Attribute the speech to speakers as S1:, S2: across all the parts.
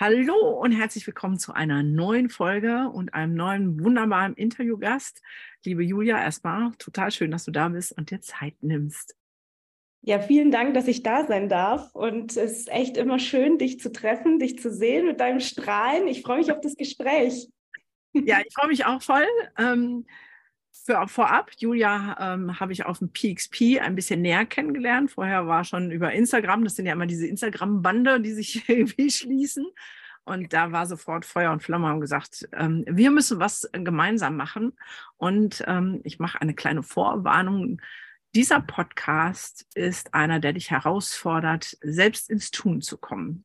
S1: Hallo und herzlich willkommen zu einer neuen Folge und einem neuen wunderbaren Interviewgast. Liebe Julia, erstmal total schön, dass du da bist und dir Zeit nimmst.
S2: Ja, vielen Dank, dass ich da sein darf. Und es ist echt immer schön, dich zu treffen, dich zu sehen mit deinem Strahlen. Ich freue mich auf das Gespräch.
S1: Ja, ich freue mich auch voll. Ähm, für, vorab, Julia ähm, habe ich auf dem PXP ein bisschen näher kennengelernt. Vorher war schon über Instagram, das sind ja immer diese Instagram-Bande, die sich irgendwie schließen. Und da war sofort Feuer und Flamme und gesagt, ähm, wir müssen was gemeinsam machen. Und ähm, ich mache eine kleine Vorwarnung. Dieser Podcast ist einer, der dich herausfordert, selbst ins Tun zu kommen.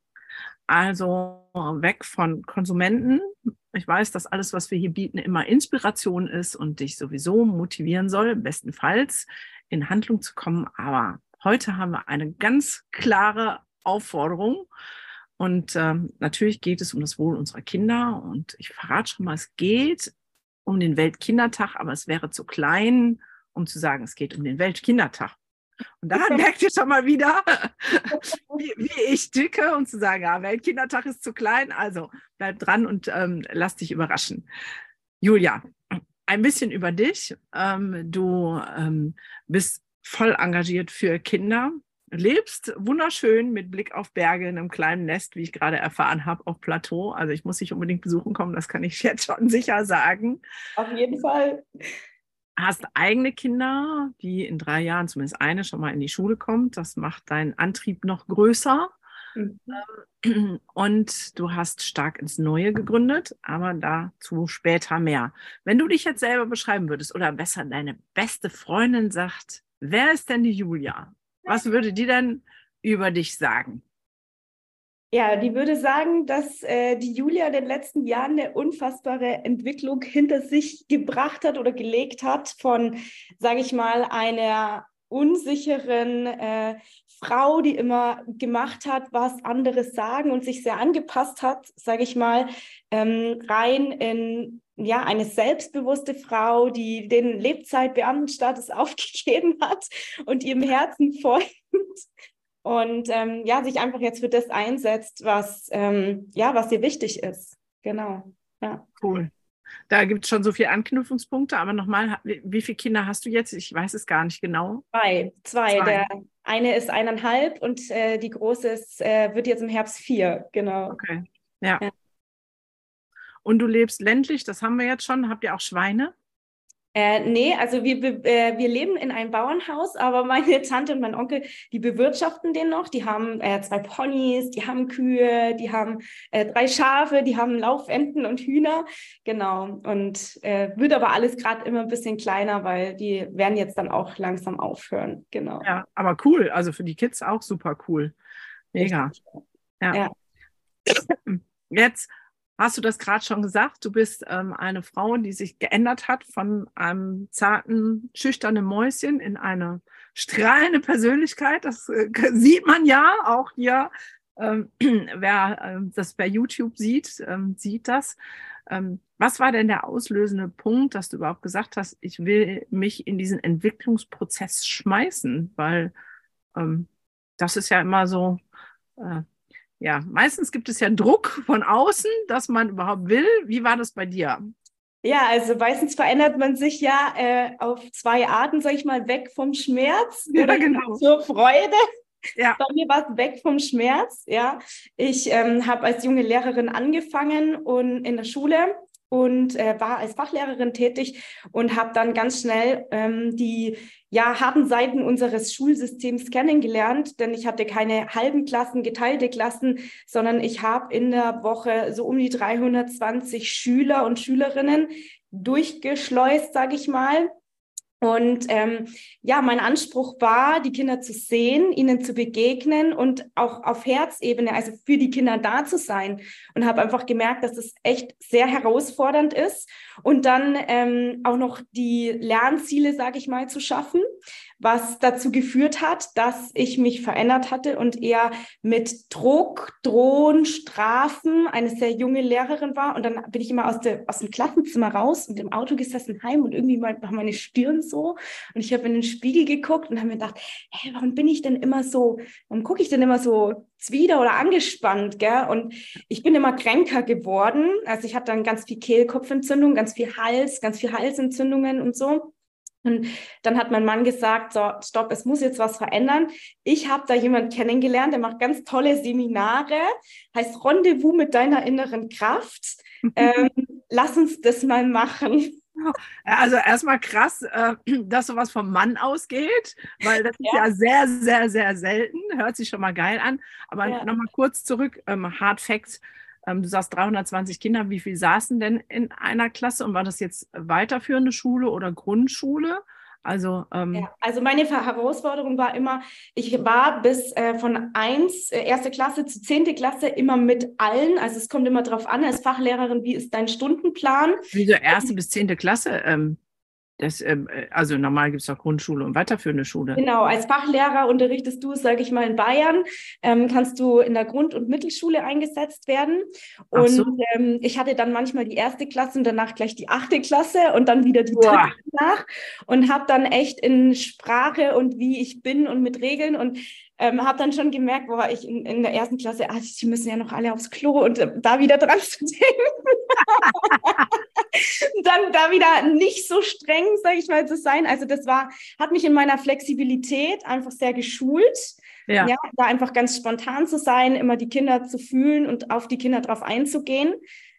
S1: Also weg von Konsumenten. Ich weiß, dass alles, was wir hier bieten, immer Inspiration ist und dich sowieso motivieren soll, bestenfalls in Handlung zu kommen. Aber heute haben wir eine ganz klare Aufforderung. Und ähm, natürlich geht es um das Wohl unserer Kinder. Und ich verrate schon mal, es geht um den Weltkindertag, aber es wäre zu klein, um zu sagen, es geht um den Weltkindertag. Und daran merkt ihr schon mal wieder, wie, wie, ich ticke und zu sagen, ja, Weltkindertag ist zu klein. Also bleib dran und ähm, lass dich überraschen. Julia, ein bisschen über dich. Ähm, du ähm, bist voll engagiert für Kinder, lebst wunderschön mit Blick auf Berge in einem kleinen Nest, wie ich gerade erfahren habe, auf Plateau. Also ich muss dich unbedingt besuchen kommen, das kann ich jetzt schon sicher sagen.
S2: Auf jeden Fall
S1: hast eigene Kinder, die in drei Jahren zumindest eine schon mal in die Schule kommt. Das macht deinen Antrieb noch größer. Mhm. Ähm, und du hast stark ins Neue gegründet, aber dazu später mehr. Wenn du dich jetzt selber beschreiben würdest oder besser deine beste Freundin sagt, wer ist denn die Julia? Was würde die denn über dich sagen?
S2: Ja, die würde sagen, dass äh, die Julia in den letzten Jahren eine unfassbare Entwicklung hinter sich gebracht hat oder gelegt hat von, sage ich mal, einer unsicheren äh, Frau, die immer gemacht hat, was andere sagen und sich sehr angepasst hat, sage ich mal, ähm, rein in ja, eine selbstbewusste Frau, die den Lebzeitbeamtenstatus aufgegeben hat und ihrem Herzen folgt und ähm, ja, sich einfach jetzt für das einsetzt, was ähm, ja, was dir wichtig ist. Genau. Ja.
S1: Cool. Da gibt es schon so viele Anknüpfungspunkte, aber nochmal, wie, viele Kinder hast du jetzt? Ich weiß es gar nicht genau.
S2: Zwei. Zwei. zwei. Der eine ist eineinhalb und äh, die große ist, äh, wird jetzt im Herbst vier, genau.
S1: Okay. Ja. ja. Und du lebst ländlich, das haben wir jetzt schon. Habt ihr auch Schweine?
S2: Äh, nee, also wir, äh, wir leben in einem Bauernhaus, aber meine Tante und mein Onkel, die bewirtschaften den noch. Die haben äh, zwei Ponys, die haben Kühe, die haben äh, drei Schafe, die haben Laufenten und Hühner. Genau. Und äh, wird aber alles gerade immer ein bisschen kleiner, weil die werden jetzt dann auch langsam aufhören. Genau.
S1: Ja, aber cool. Also für die Kids auch super cool. Mega. Ja. ja. Jetzt hast du das gerade schon gesagt, du bist ähm, eine Frau, die sich geändert hat von einem zarten, schüchternen Mäuschen in eine strahlende Persönlichkeit. Das äh, sieht man ja auch hier. Ähm, wer ähm, das bei YouTube sieht, ähm, sieht das. Ähm, was war denn der auslösende Punkt, dass du überhaupt gesagt hast, ich will mich in diesen Entwicklungsprozess schmeißen? Weil ähm, das ist ja immer so, äh, ja, meistens gibt es ja Druck von außen, dass man überhaupt will. Wie war das bei dir?
S2: Ja, also meistens verändert man sich ja äh, auf zwei Arten, sag ich mal, weg vom Schmerz ja, oder genau. zur Freude. Ja. Bei mir war es weg vom Schmerz. Ja, ich ähm, habe als junge Lehrerin angefangen und in der Schule und äh, war als Fachlehrerin tätig und habe dann ganz schnell ähm, die ja, harten Seiten unseres Schulsystems kennengelernt, denn ich hatte keine halben Klassen, geteilte Klassen, sondern ich habe in der Woche so um die 320 Schüler und Schülerinnen durchgeschleust, sage ich mal. Und ähm, ja, mein Anspruch war, die Kinder zu sehen, ihnen zu begegnen und auch auf Herzebene, also für die Kinder da zu sein. Und habe einfach gemerkt, dass es echt sehr herausfordernd ist. Und dann ähm, auch noch die Lernziele, sage ich mal, zu schaffen was dazu geführt hat, dass ich mich verändert hatte und eher mit Druck, Drohen, Strafen eine sehr junge Lehrerin war. Und dann bin ich immer aus, der, aus dem Klassenzimmer raus und im Auto gesessen heim und irgendwie war meine Stirn so. Und ich habe in den Spiegel geguckt und habe mir gedacht, hey, warum bin ich denn immer so, warum gucke ich denn immer so zwider oder angespannt, gell? Und ich bin immer kränker geworden. Also ich hatte dann ganz viel Kehlkopfentzündung, ganz viel Hals, ganz viel Halsentzündungen und so. Und dann hat mein Mann gesagt, so, stopp, es muss jetzt was verändern. Ich habe da jemanden kennengelernt, der macht ganz tolle Seminare, heißt Rendezvous mit deiner inneren Kraft. Ähm, lass uns das mal machen.
S1: Also erstmal krass, äh, dass sowas vom Mann ausgeht, weil das ja. ist ja sehr, sehr, sehr selten. Hört sich schon mal geil an. Aber ja. nochmal kurz zurück, ähm, Hard Facts. Ähm, du sagst 320 Kinder, wie viel saßen denn in einer Klasse und war das jetzt weiterführende Schule oder Grundschule? Also, ähm
S2: ja, also meine Herausforderung war immer, ich war bis äh, von 1, äh, erste Klasse zu 10. Klasse immer mit allen. Also es kommt immer darauf an, als Fachlehrerin, wie ist dein Stundenplan?
S1: Wieso erste bis 10. Klasse? Ähm, das, ähm, äh, also normal gibt es auch Grundschule und weiterführende Schule.
S2: Genau, als Fachlehrer unterrichtest du, sage ich mal, in Bayern, ähm, kannst du in der Grund- und Mittelschule eingesetzt werden. Und so. ähm, ich hatte dann manchmal die erste Klasse und danach gleich die achte Klasse und dann wieder die Boah. dritte nach und habe dann echt in Sprache und wie ich bin und mit Regeln und ähm, habe dann schon gemerkt, boah, ich in, in der ersten Klasse, ah, die müssen ja noch alle aufs Klo und äh, da wieder dran zu denken. dann da wieder nicht so streng, sage ich mal, zu sein. Also das war, hat mich in meiner Flexibilität einfach sehr geschult. Ja. ja. da einfach ganz spontan zu sein, immer die Kinder zu fühlen und auf die Kinder drauf einzugehen.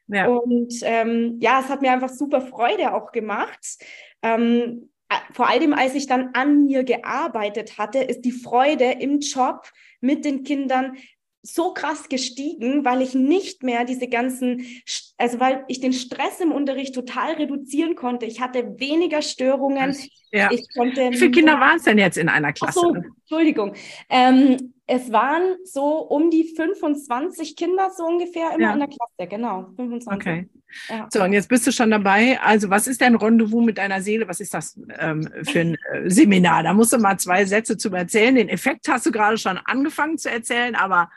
S2: Ja. Und ähm, ja, es hat mir einfach super Freude auch gemacht. Ähm, vor allem, als ich dann an mir gearbeitet hatte, ist die Freude im Job mit den Kindern so krass gestiegen, weil ich nicht mehr diese ganzen, also weil ich den Stress im Unterricht total reduzieren konnte. Ich hatte weniger Störungen.
S1: Ja. Ich konnte Wie viele Kinder waren es denn jetzt in einer Klasse?
S2: So, Entschuldigung. Ähm, es waren so um die 25 Kinder so ungefähr immer ja. in der Klasse, genau. 25.
S1: Okay. Ja. So, und jetzt bist du schon dabei. Also, was ist dein Rendezvous mit deiner Seele? Was ist das ähm, für ein äh, Seminar? Da musst du mal zwei Sätze zu erzählen. Den Effekt hast du gerade schon angefangen zu erzählen, aber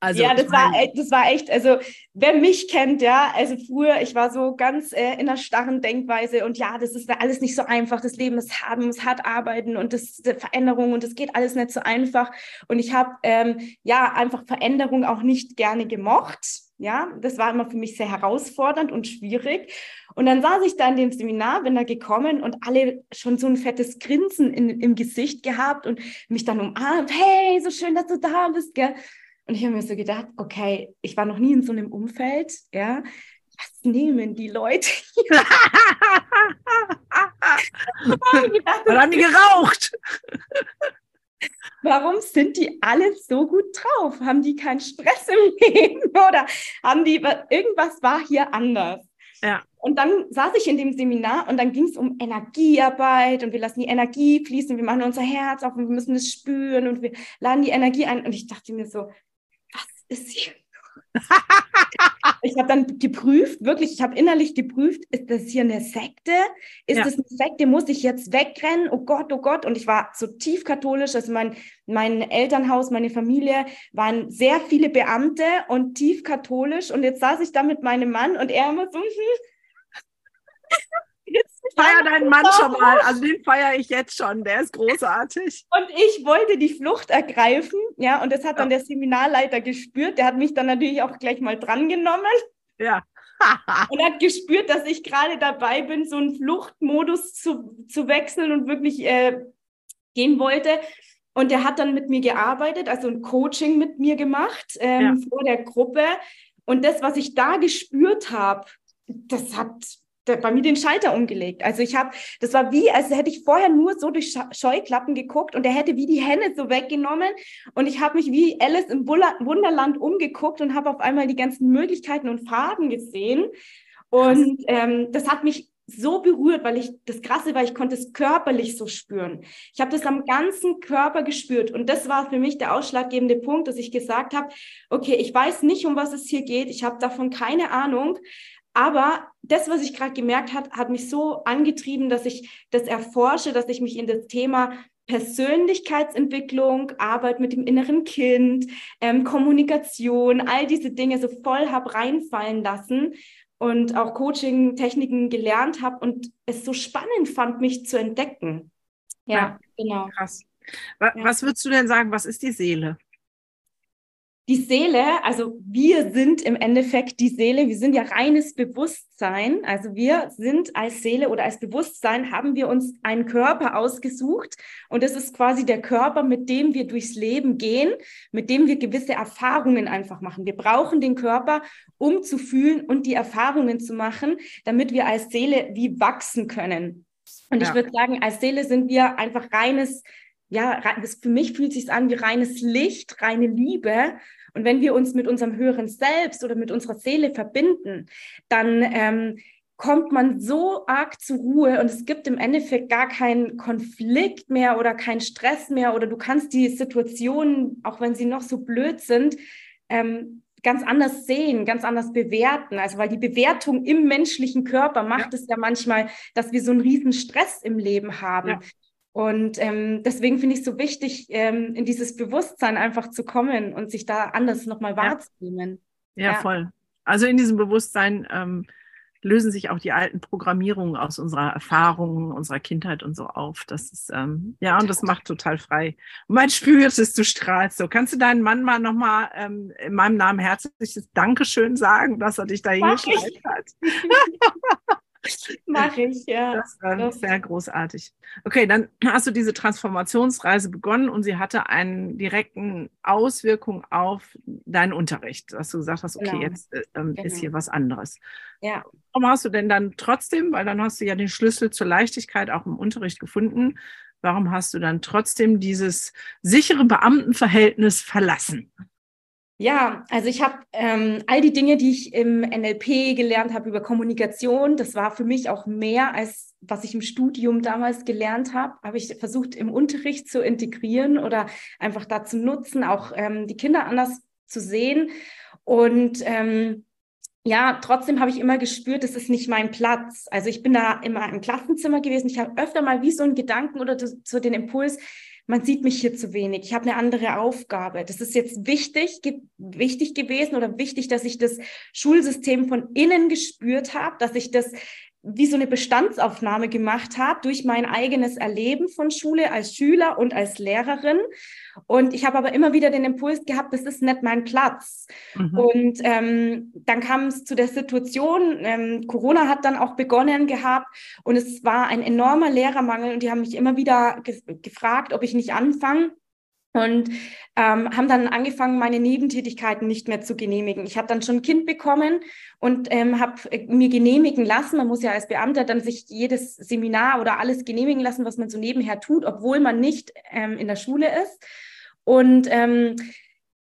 S2: also, ja, das war, das war echt, also wer mich kennt, ja, also früher, ich war so ganz äh, in einer starren Denkweise und ja, das ist alles nicht so einfach, das Leben ist man muss hart arbeiten und das ist Veränderung und das geht alles nicht so einfach. Und ich habe ähm, ja einfach Veränderung auch nicht gerne gemocht, ja, das war immer für mich sehr herausfordernd und schwierig. Und dann saß ich da in dem Seminar, bin da gekommen und alle schon so ein fettes Grinsen in, im Gesicht gehabt und mich dann umarmt. Hey, so schön, dass du da bist, gell? Und ich habe mir so gedacht, okay, ich war noch nie in so einem Umfeld, ja. Was nehmen die Leute hier?
S1: Dann haben die geraucht.
S2: Warum sind die alle so gut drauf? Haben die keinen Stress im Leben oder haben die irgendwas war hier anders? Ja. Und dann saß ich in dem Seminar und dann ging es um Energiearbeit und wir lassen die Energie fließen, wir machen unser Herz auf und wir müssen es spüren und wir laden die Energie ein. Und ich dachte mir so, was ist hier ich habe dann geprüft, wirklich, ich habe innerlich geprüft, ist das hier eine Sekte? Ist ja. das eine Sekte? Muss ich jetzt wegrennen? Oh Gott, oh Gott. Und ich war so tief katholisch, also mein, mein Elternhaus, meine Familie waren sehr viele Beamte und tief katholisch. Und jetzt saß ich da mit meinem Mann und er immer so,
S1: feier deinen Mann schon mal. Also den feiere ich jetzt schon. Der ist großartig.
S2: Und ich wollte die Flucht ergreifen. Ja, und das hat dann der Seminarleiter gespürt. Der hat mich dann natürlich auch gleich mal drangenommen.
S1: Ja.
S2: und hat gespürt, dass ich gerade dabei bin, so einen Fluchtmodus zu, zu wechseln und wirklich äh, gehen wollte. Und der hat dann mit mir gearbeitet, also ein Coaching mit mir gemacht ähm, ja. vor der Gruppe. Und das, was ich da gespürt habe, das hat bei mir den Schalter umgelegt. Also ich habe, das war wie, als hätte ich vorher nur so durch Scheuklappen geguckt und er hätte wie die Hände so weggenommen und ich habe mich wie Alice im Wunderland umgeguckt und habe auf einmal die ganzen Möglichkeiten und Farben gesehen. Und ähm, das hat mich so berührt, weil ich das Krasse war, ich konnte es körperlich so spüren. Ich habe das am ganzen Körper gespürt und das war für mich der ausschlaggebende Punkt, dass ich gesagt habe, okay, ich weiß nicht, um was es hier geht, ich habe davon keine Ahnung, aber das, was ich gerade gemerkt habe, hat mich so angetrieben, dass ich das erforsche, dass ich mich in das Thema Persönlichkeitsentwicklung, Arbeit mit dem inneren Kind, ähm, Kommunikation, all diese Dinge so voll habe reinfallen lassen und auch Coaching-Techniken gelernt habe und es so spannend fand, mich zu entdecken.
S1: Ja, ja genau. Krass. Was würdest du denn sagen, was ist die Seele?
S2: Die Seele, also wir sind im Endeffekt die Seele, wir sind ja reines Bewusstsein. Also wir sind als Seele oder als Bewusstsein haben wir uns einen Körper ausgesucht und das ist quasi der Körper, mit dem wir durchs Leben gehen, mit dem wir gewisse Erfahrungen einfach machen. Wir brauchen den Körper, um zu fühlen und die Erfahrungen zu machen, damit wir als Seele wie wachsen können. Und ja. ich würde sagen, als Seele sind wir einfach reines ja, das, für mich fühlt sich an wie reines Licht, reine Liebe. Und wenn wir uns mit unserem höheren Selbst oder mit unserer Seele verbinden, dann ähm, kommt man so arg zur Ruhe und es gibt im Endeffekt gar keinen Konflikt mehr oder keinen Stress mehr oder du kannst die Situationen, auch wenn sie noch so blöd sind, ähm, ganz anders sehen, ganz anders bewerten. Also weil die Bewertung im menschlichen Körper macht ja. es ja manchmal, dass wir so einen riesen Stress im Leben haben. Ja. Und ähm, deswegen finde ich es so wichtig, ähm, in dieses Bewusstsein einfach zu kommen und sich da anders nochmal wahrzunehmen.
S1: Ja, ja, voll. Also in diesem Bewusstsein ähm, lösen sich auch die alten Programmierungen aus unserer Erfahrung, unserer Kindheit und so auf. Das ist, ähm, ja, und das macht total frei. Und man spürt es, du strahlst so. Kannst du deinen Mann mal nochmal ähm, in meinem Namen herzliches Dankeschön sagen, dass er dich da hingeschleift hat?
S2: Mache ich, ja.
S1: Das war sehr großartig. Okay, dann hast du diese Transformationsreise begonnen und sie hatte einen direkten Auswirkung auf deinen Unterricht, dass du gesagt hast, okay, genau. jetzt äh, ähm, genau. ist hier was anderes. Ja. Warum hast du denn dann trotzdem, weil dann hast du ja den Schlüssel zur Leichtigkeit auch im Unterricht gefunden, warum hast du dann trotzdem dieses sichere Beamtenverhältnis verlassen?
S2: Ja, also ich habe ähm, all die Dinge, die ich im NLP gelernt habe über Kommunikation, das war für mich auch mehr als was ich im Studium damals gelernt habe, habe ich versucht im Unterricht zu integrieren oder einfach da zu nutzen, auch ähm, die Kinder anders zu sehen. Und ähm, ja, trotzdem habe ich immer gespürt, das ist nicht mein Platz. Also ich bin da immer im Klassenzimmer gewesen. Ich habe öfter mal wie so einen Gedanken oder so den Impuls, man sieht mich hier zu wenig, ich habe eine andere Aufgabe. Das ist jetzt wichtig, wichtig gewesen oder wichtig, dass ich das Schulsystem von innen gespürt habe, dass ich das wie so eine Bestandsaufnahme gemacht habe durch mein eigenes Erleben von Schule als Schüler und als Lehrerin. Und ich habe aber immer wieder den Impuls gehabt, das ist nicht mein Platz. Mhm. Und ähm, dann kam es zu der Situation, ähm, Corona hat dann auch begonnen gehabt und es war ein enormer Lehrermangel und die haben mich immer wieder ge gefragt, ob ich nicht anfange und ähm, haben dann angefangen, meine Nebentätigkeiten nicht mehr zu genehmigen. Ich habe dann schon ein Kind bekommen und ähm, habe äh, mir genehmigen lassen. Man muss ja als Beamter dann sich jedes Seminar oder alles genehmigen lassen, was man so nebenher tut, obwohl man nicht ähm, in der Schule ist. Und ähm,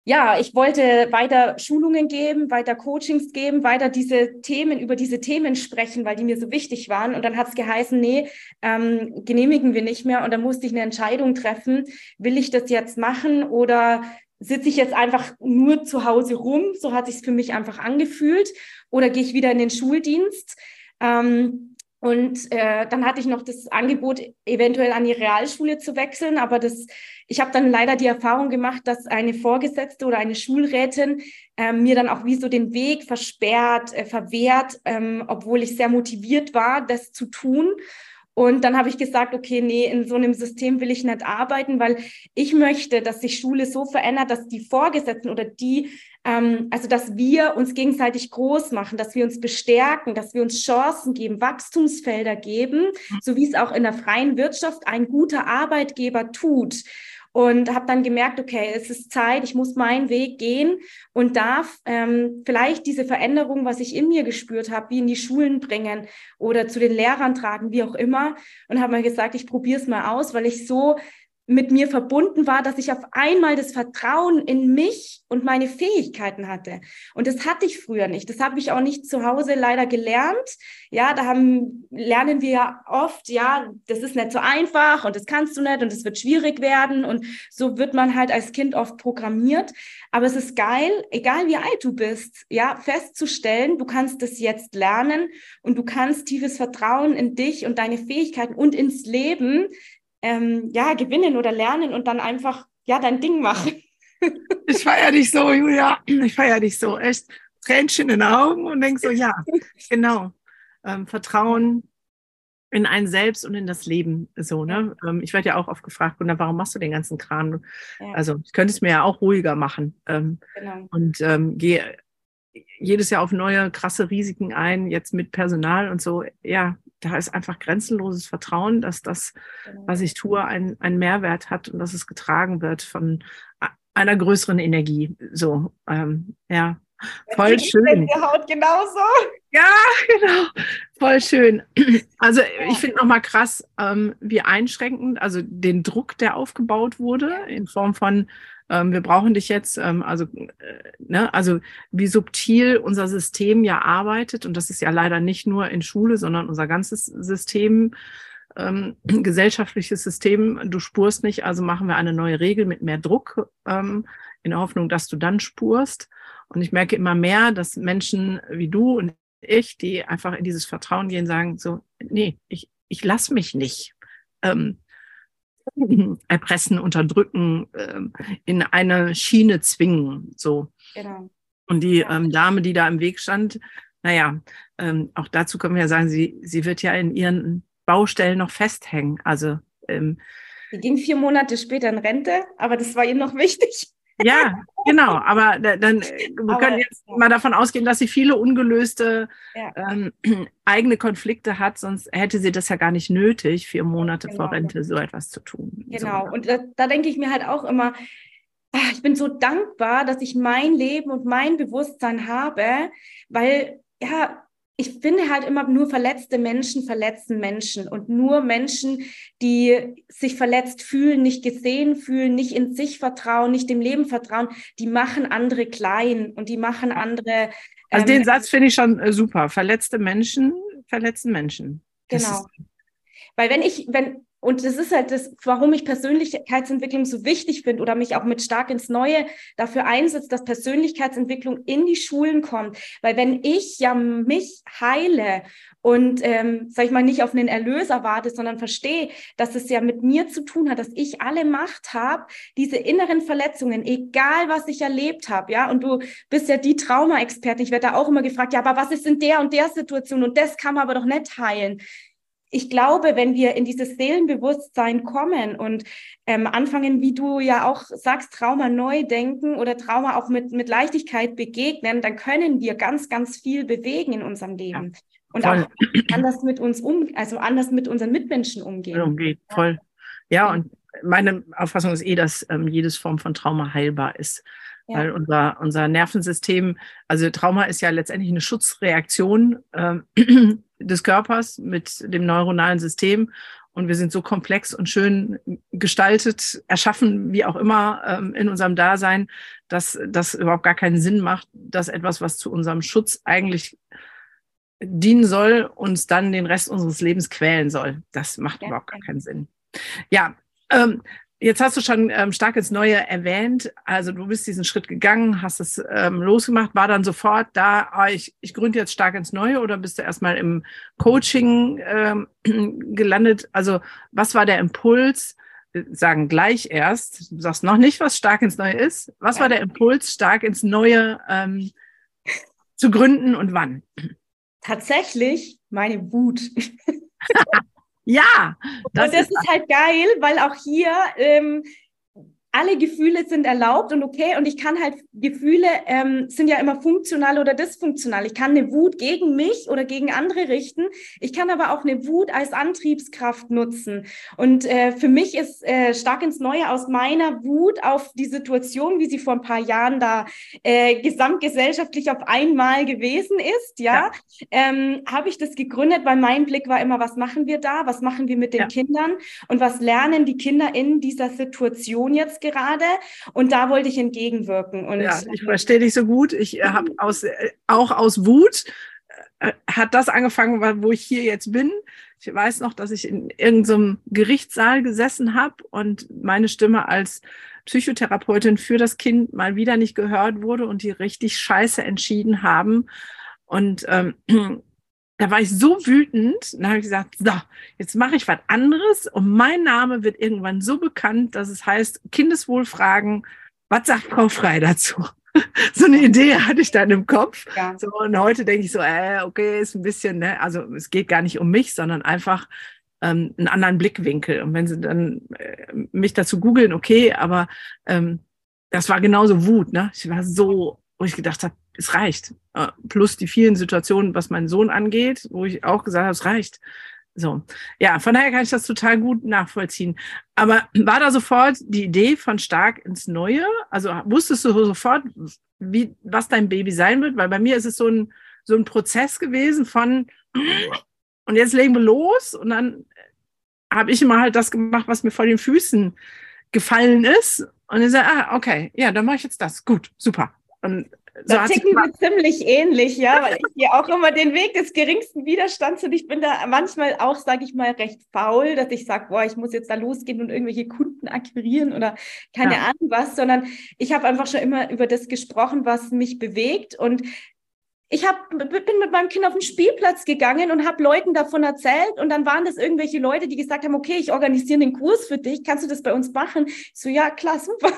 S2: ja, ich wollte weiter Schulungen geben, weiter Coachings geben, weiter diese Themen, über diese Themen sprechen, weil die mir so wichtig waren. Und dann hat es geheißen, nee, ähm, genehmigen wir nicht mehr. Und dann musste ich eine Entscheidung treffen, will ich das jetzt machen oder sitze ich jetzt einfach nur zu Hause rum? So hat sich für mich einfach angefühlt. Oder gehe ich wieder in den Schuldienst? Ähm, und äh, dann hatte ich noch das Angebot, eventuell an die Realschule zu wechseln. Aber das, ich habe dann leider die Erfahrung gemacht, dass eine Vorgesetzte oder eine Schulrätin äh, mir dann auch wie so den Weg versperrt, äh, verwehrt, ähm, obwohl ich sehr motiviert war, das zu tun. Und dann habe ich gesagt, okay, nee, in so einem System will ich nicht arbeiten, weil ich möchte, dass sich Schule so verändert, dass die Vorgesetzten oder die, ähm, also dass wir uns gegenseitig groß machen, dass wir uns bestärken, dass wir uns Chancen geben, Wachstumsfelder geben, so wie es auch in der freien Wirtschaft ein guter Arbeitgeber tut und habe dann gemerkt, okay, es ist Zeit, ich muss meinen Weg gehen und darf ähm, vielleicht diese Veränderung, was ich in mir gespürt habe, wie in die Schulen bringen oder zu den Lehrern tragen, wie auch immer. Und habe mir gesagt, ich probiere es mal aus, weil ich so mit mir verbunden war, dass ich auf einmal das Vertrauen in mich und meine Fähigkeiten hatte. Und das hatte ich früher nicht. Das habe ich auch nicht zu Hause leider gelernt. Ja, da haben, lernen wir ja oft, ja, das ist nicht so einfach und das kannst du nicht und es wird schwierig werden. Und so wird man halt als Kind oft programmiert. Aber es ist geil, egal wie alt du bist, ja, festzustellen, du kannst das jetzt lernen und du kannst tiefes Vertrauen in dich und deine Fähigkeiten und ins Leben ähm, ja, gewinnen oder lernen und dann einfach ja dein Ding machen.
S1: Ich feiere dich so, Julia. Ich feiere dich so. Echt Tränchen in den Augen und denke so, ja, genau. Ähm, Vertrauen in einen selbst und in das Leben. So, ne? Ähm, ich werde ja auch oft gefragt, warum machst du den ganzen Kran? Ja. Also ich könnte es mir ja auch ruhiger machen. Ähm, genau. Und ähm, gehe jedes Jahr auf neue krasse Risiken ein, jetzt mit Personal und so. Ja, da ist einfach grenzenloses Vertrauen, dass das, genau. was ich tue, einen, einen Mehrwert hat und dass es getragen wird von einer größeren Energie. So, ähm, ja, voll schön.
S2: Haut genauso.
S1: Ja, genau, voll schön. Also ich finde nochmal krass, ähm, wie einschränkend, also den Druck, der aufgebaut wurde in Form von ähm, wir brauchen dich jetzt, ähm, also, äh, ne, also wie subtil unser System ja arbeitet, und das ist ja leider nicht nur in Schule, sondern unser ganzes System, ähm, gesellschaftliches System, du spurst nicht, also machen wir eine neue Regel mit mehr Druck, ähm, in der Hoffnung, dass du dann spurst. Und ich merke immer mehr, dass Menschen wie du und ich, die einfach in dieses Vertrauen gehen, sagen so, nee, ich, ich lasse mich nicht. Ähm, erpressen, unterdrücken, ähm, in eine Schiene zwingen. So. Genau. Und die ähm, Dame, die da im Weg stand, naja, ähm, auch dazu können wir ja sagen, sie, sie wird ja in ihren Baustellen noch festhängen. Also ähm,
S2: sie ging vier Monate später in Rente, aber das war ihr noch wichtig.
S1: Ja, genau. Aber dann, äh, wir können jetzt mal davon ausgehen, dass sie viele ungelöste ja. ähm, eigene Konflikte hat, sonst hätte sie das ja gar nicht nötig, vier Monate genau. vor Rente so etwas zu tun.
S2: Genau. So. Und da, da denke ich mir halt auch immer, ach, ich bin so dankbar, dass ich mein Leben und mein Bewusstsein habe, weil ja, ich finde halt immer nur verletzte Menschen verletzen Menschen und nur Menschen, die sich verletzt fühlen, nicht gesehen fühlen, nicht in sich vertrauen, nicht dem Leben vertrauen, die machen andere klein und die machen andere.
S1: Also den ähm, Satz finde ich schon äh, super. Verletzte Menschen verletzen Menschen.
S2: Das genau. Weil wenn ich, wenn, und das ist halt das, warum ich Persönlichkeitsentwicklung so wichtig finde oder mich auch mit stark ins Neue dafür einsetze, dass Persönlichkeitsentwicklung in die Schulen kommt. Weil wenn ich ja mich heile und, ähm, sag ich mal, nicht auf einen Erlöser warte, sondern verstehe, dass es ja mit mir zu tun hat, dass ich alle Macht habe, diese inneren Verletzungen, egal was ich erlebt habe, ja, und du bist ja die Trauma-Expertin, ich werde da auch immer gefragt, ja, aber was ist in der und der Situation und das kann man aber doch nicht heilen ich glaube, wenn wir in dieses Seelenbewusstsein kommen und ähm, anfangen, wie du ja auch sagst, Trauma neu denken oder Trauma auch mit, mit Leichtigkeit begegnen, dann können wir ganz, ganz viel bewegen in unserem Leben. Ja, und auch anders mit uns um, also anders mit unseren Mitmenschen umgehen.
S1: Umgeht, voll. Ja, und meine Auffassung ist eh, dass ähm, jedes Form von Trauma heilbar ist. Ja. Weil unser, unser Nervensystem, also Trauma ist ja letztendlich eine Schutzreaktion äh, des Körpers mit dem neuronalen System. Und wir sind so komplex und schön gestaltet, erschaffen, wie auch immer, ähm, in unserem Dasein, dass das überhaupt gar keinen Sinn macht, dass etwas, was zu unserem Schutz eigentlich dienen soll, uns dann den Rest unseres Lebens quälen soll. Das macht ja, überhaupt gar keinen Sinn. Ja, ähm, Jetzt hast du schon ähm, stark ins Neue erwähnt. Also du bist diesen Schritt gegangen, hast es ähm, losgemacht, war dann sofort da, ah, ich, ich gründe jetzt stark ins Neue oder bist du erstmal im Coaching ähm, gelandet? Also was war der Impuls? sagen gleich erst, du sagst noch nicht, was stark ins Neue ist. Was war der Impuls, stark ins Neue ähm, zu gründen und wann?
S2: Tatsächlich meine Wut.
S1: Ja.
S2: Das und das ist, ist halt geil, weil auch hier, ähm, alle Gefühle sind erlaubt und okay. Und ich kann halt, Gefühle ähm, sind ja immer funktional oder dysfunktional. Ich kann eine Wut gegen mich oder gegen andere richten. Ich kann aber auch eine Wut als Antriebskraft nutzen. Und äh, für mich ist äh, stark ins Neue aus meiner Wut auf die Situation, wie sie vor ein paar Jahren da äh, gesamtgesellschaftlich auf einmal gewesen ist, ja, ja. Ähm, habe ich das gegründet, weil mein Blick war immer, was machen wir da? Was machen wir mit den ja. Kindern? Und was lernen die Kinder in dieser Situation jetzt gerade und da wollte ich entgegenwirken. Und
S1: ja, ich verstehe dich so gut. Ich äh, habe aus, äh, auch aus Wut äh, hat das angefangen, wo ich hier jetzt bin. Ich weiß noch, dass ich in irgendeinem Gerichtssaal gesessen habe und meine Stimme als Psychotherapeutin für das Kind mal wieder nicht gehört wurde und die richtig scheiße entschieden haben. Und ähm, da war ich so wütend, dann habe ich gesagt, so, jetzt mache ich was anderes und mein Name wird irgendwann so bekannt, dass es heißt Kindeswohlfragen, was sagt Frau Frei dazu? so eine Idee hatte ich dann im Kopf. Ja. So, und heute denke ich so, äh, okay, ist ein bisschen, ne, also es geht gar nicht um mich, sondern einfach ähm, einen anderen Blickwinkel. Und wenn sie dann äh, mich dazu googeln, okay, aber ähm, das war genauso Wut, ne? Ich war so, wo ich gedacht habe, es reicht. Äh, plus die vielen Situationen, was meinen Sohn angeht, wo ich auch gesagt habe, es reicht. So, ja, von daher kann ich das total gut nachvollziehen. Aber war da sofort die Idee von stark ins Neue? Also wusstest du sofort, wie, was dein Baby sein wird? Weil bei mir ist es so ein, so ein Prozess gewesen von, und jetzt legen wir los. Und dann habe ich immer halt das gemacht, was mir vor den Füßen gefallen ist. Und ich sage, ah, okay, ja, dann mache ich jetzt das. Gut, super. Und
S2: so da ticken wir ziemlich ähnlich, ja, weil ich gehe auch immer den Weg des geringsten Widerstands und ich bin da manchmal auch, sage ich mal, recht faul, dass ich sage, boah, ich muss jetzt da losgehen und irgendwelche Kunden akquirieren oder keine ja. Ahnung was, sondern ich habe einfach schon immer über das gesprochen, was mich bewegt und ich hab, bin mit meinem Kind auf den Spielplatz gegangen und habe Leuten davon erzählt und dann waren das irgendwelche Leute, die gesagt haben, okay, ich organisiere den Kurs für dich, kannst du das bei uns machen? Ich so, ja, klar, super.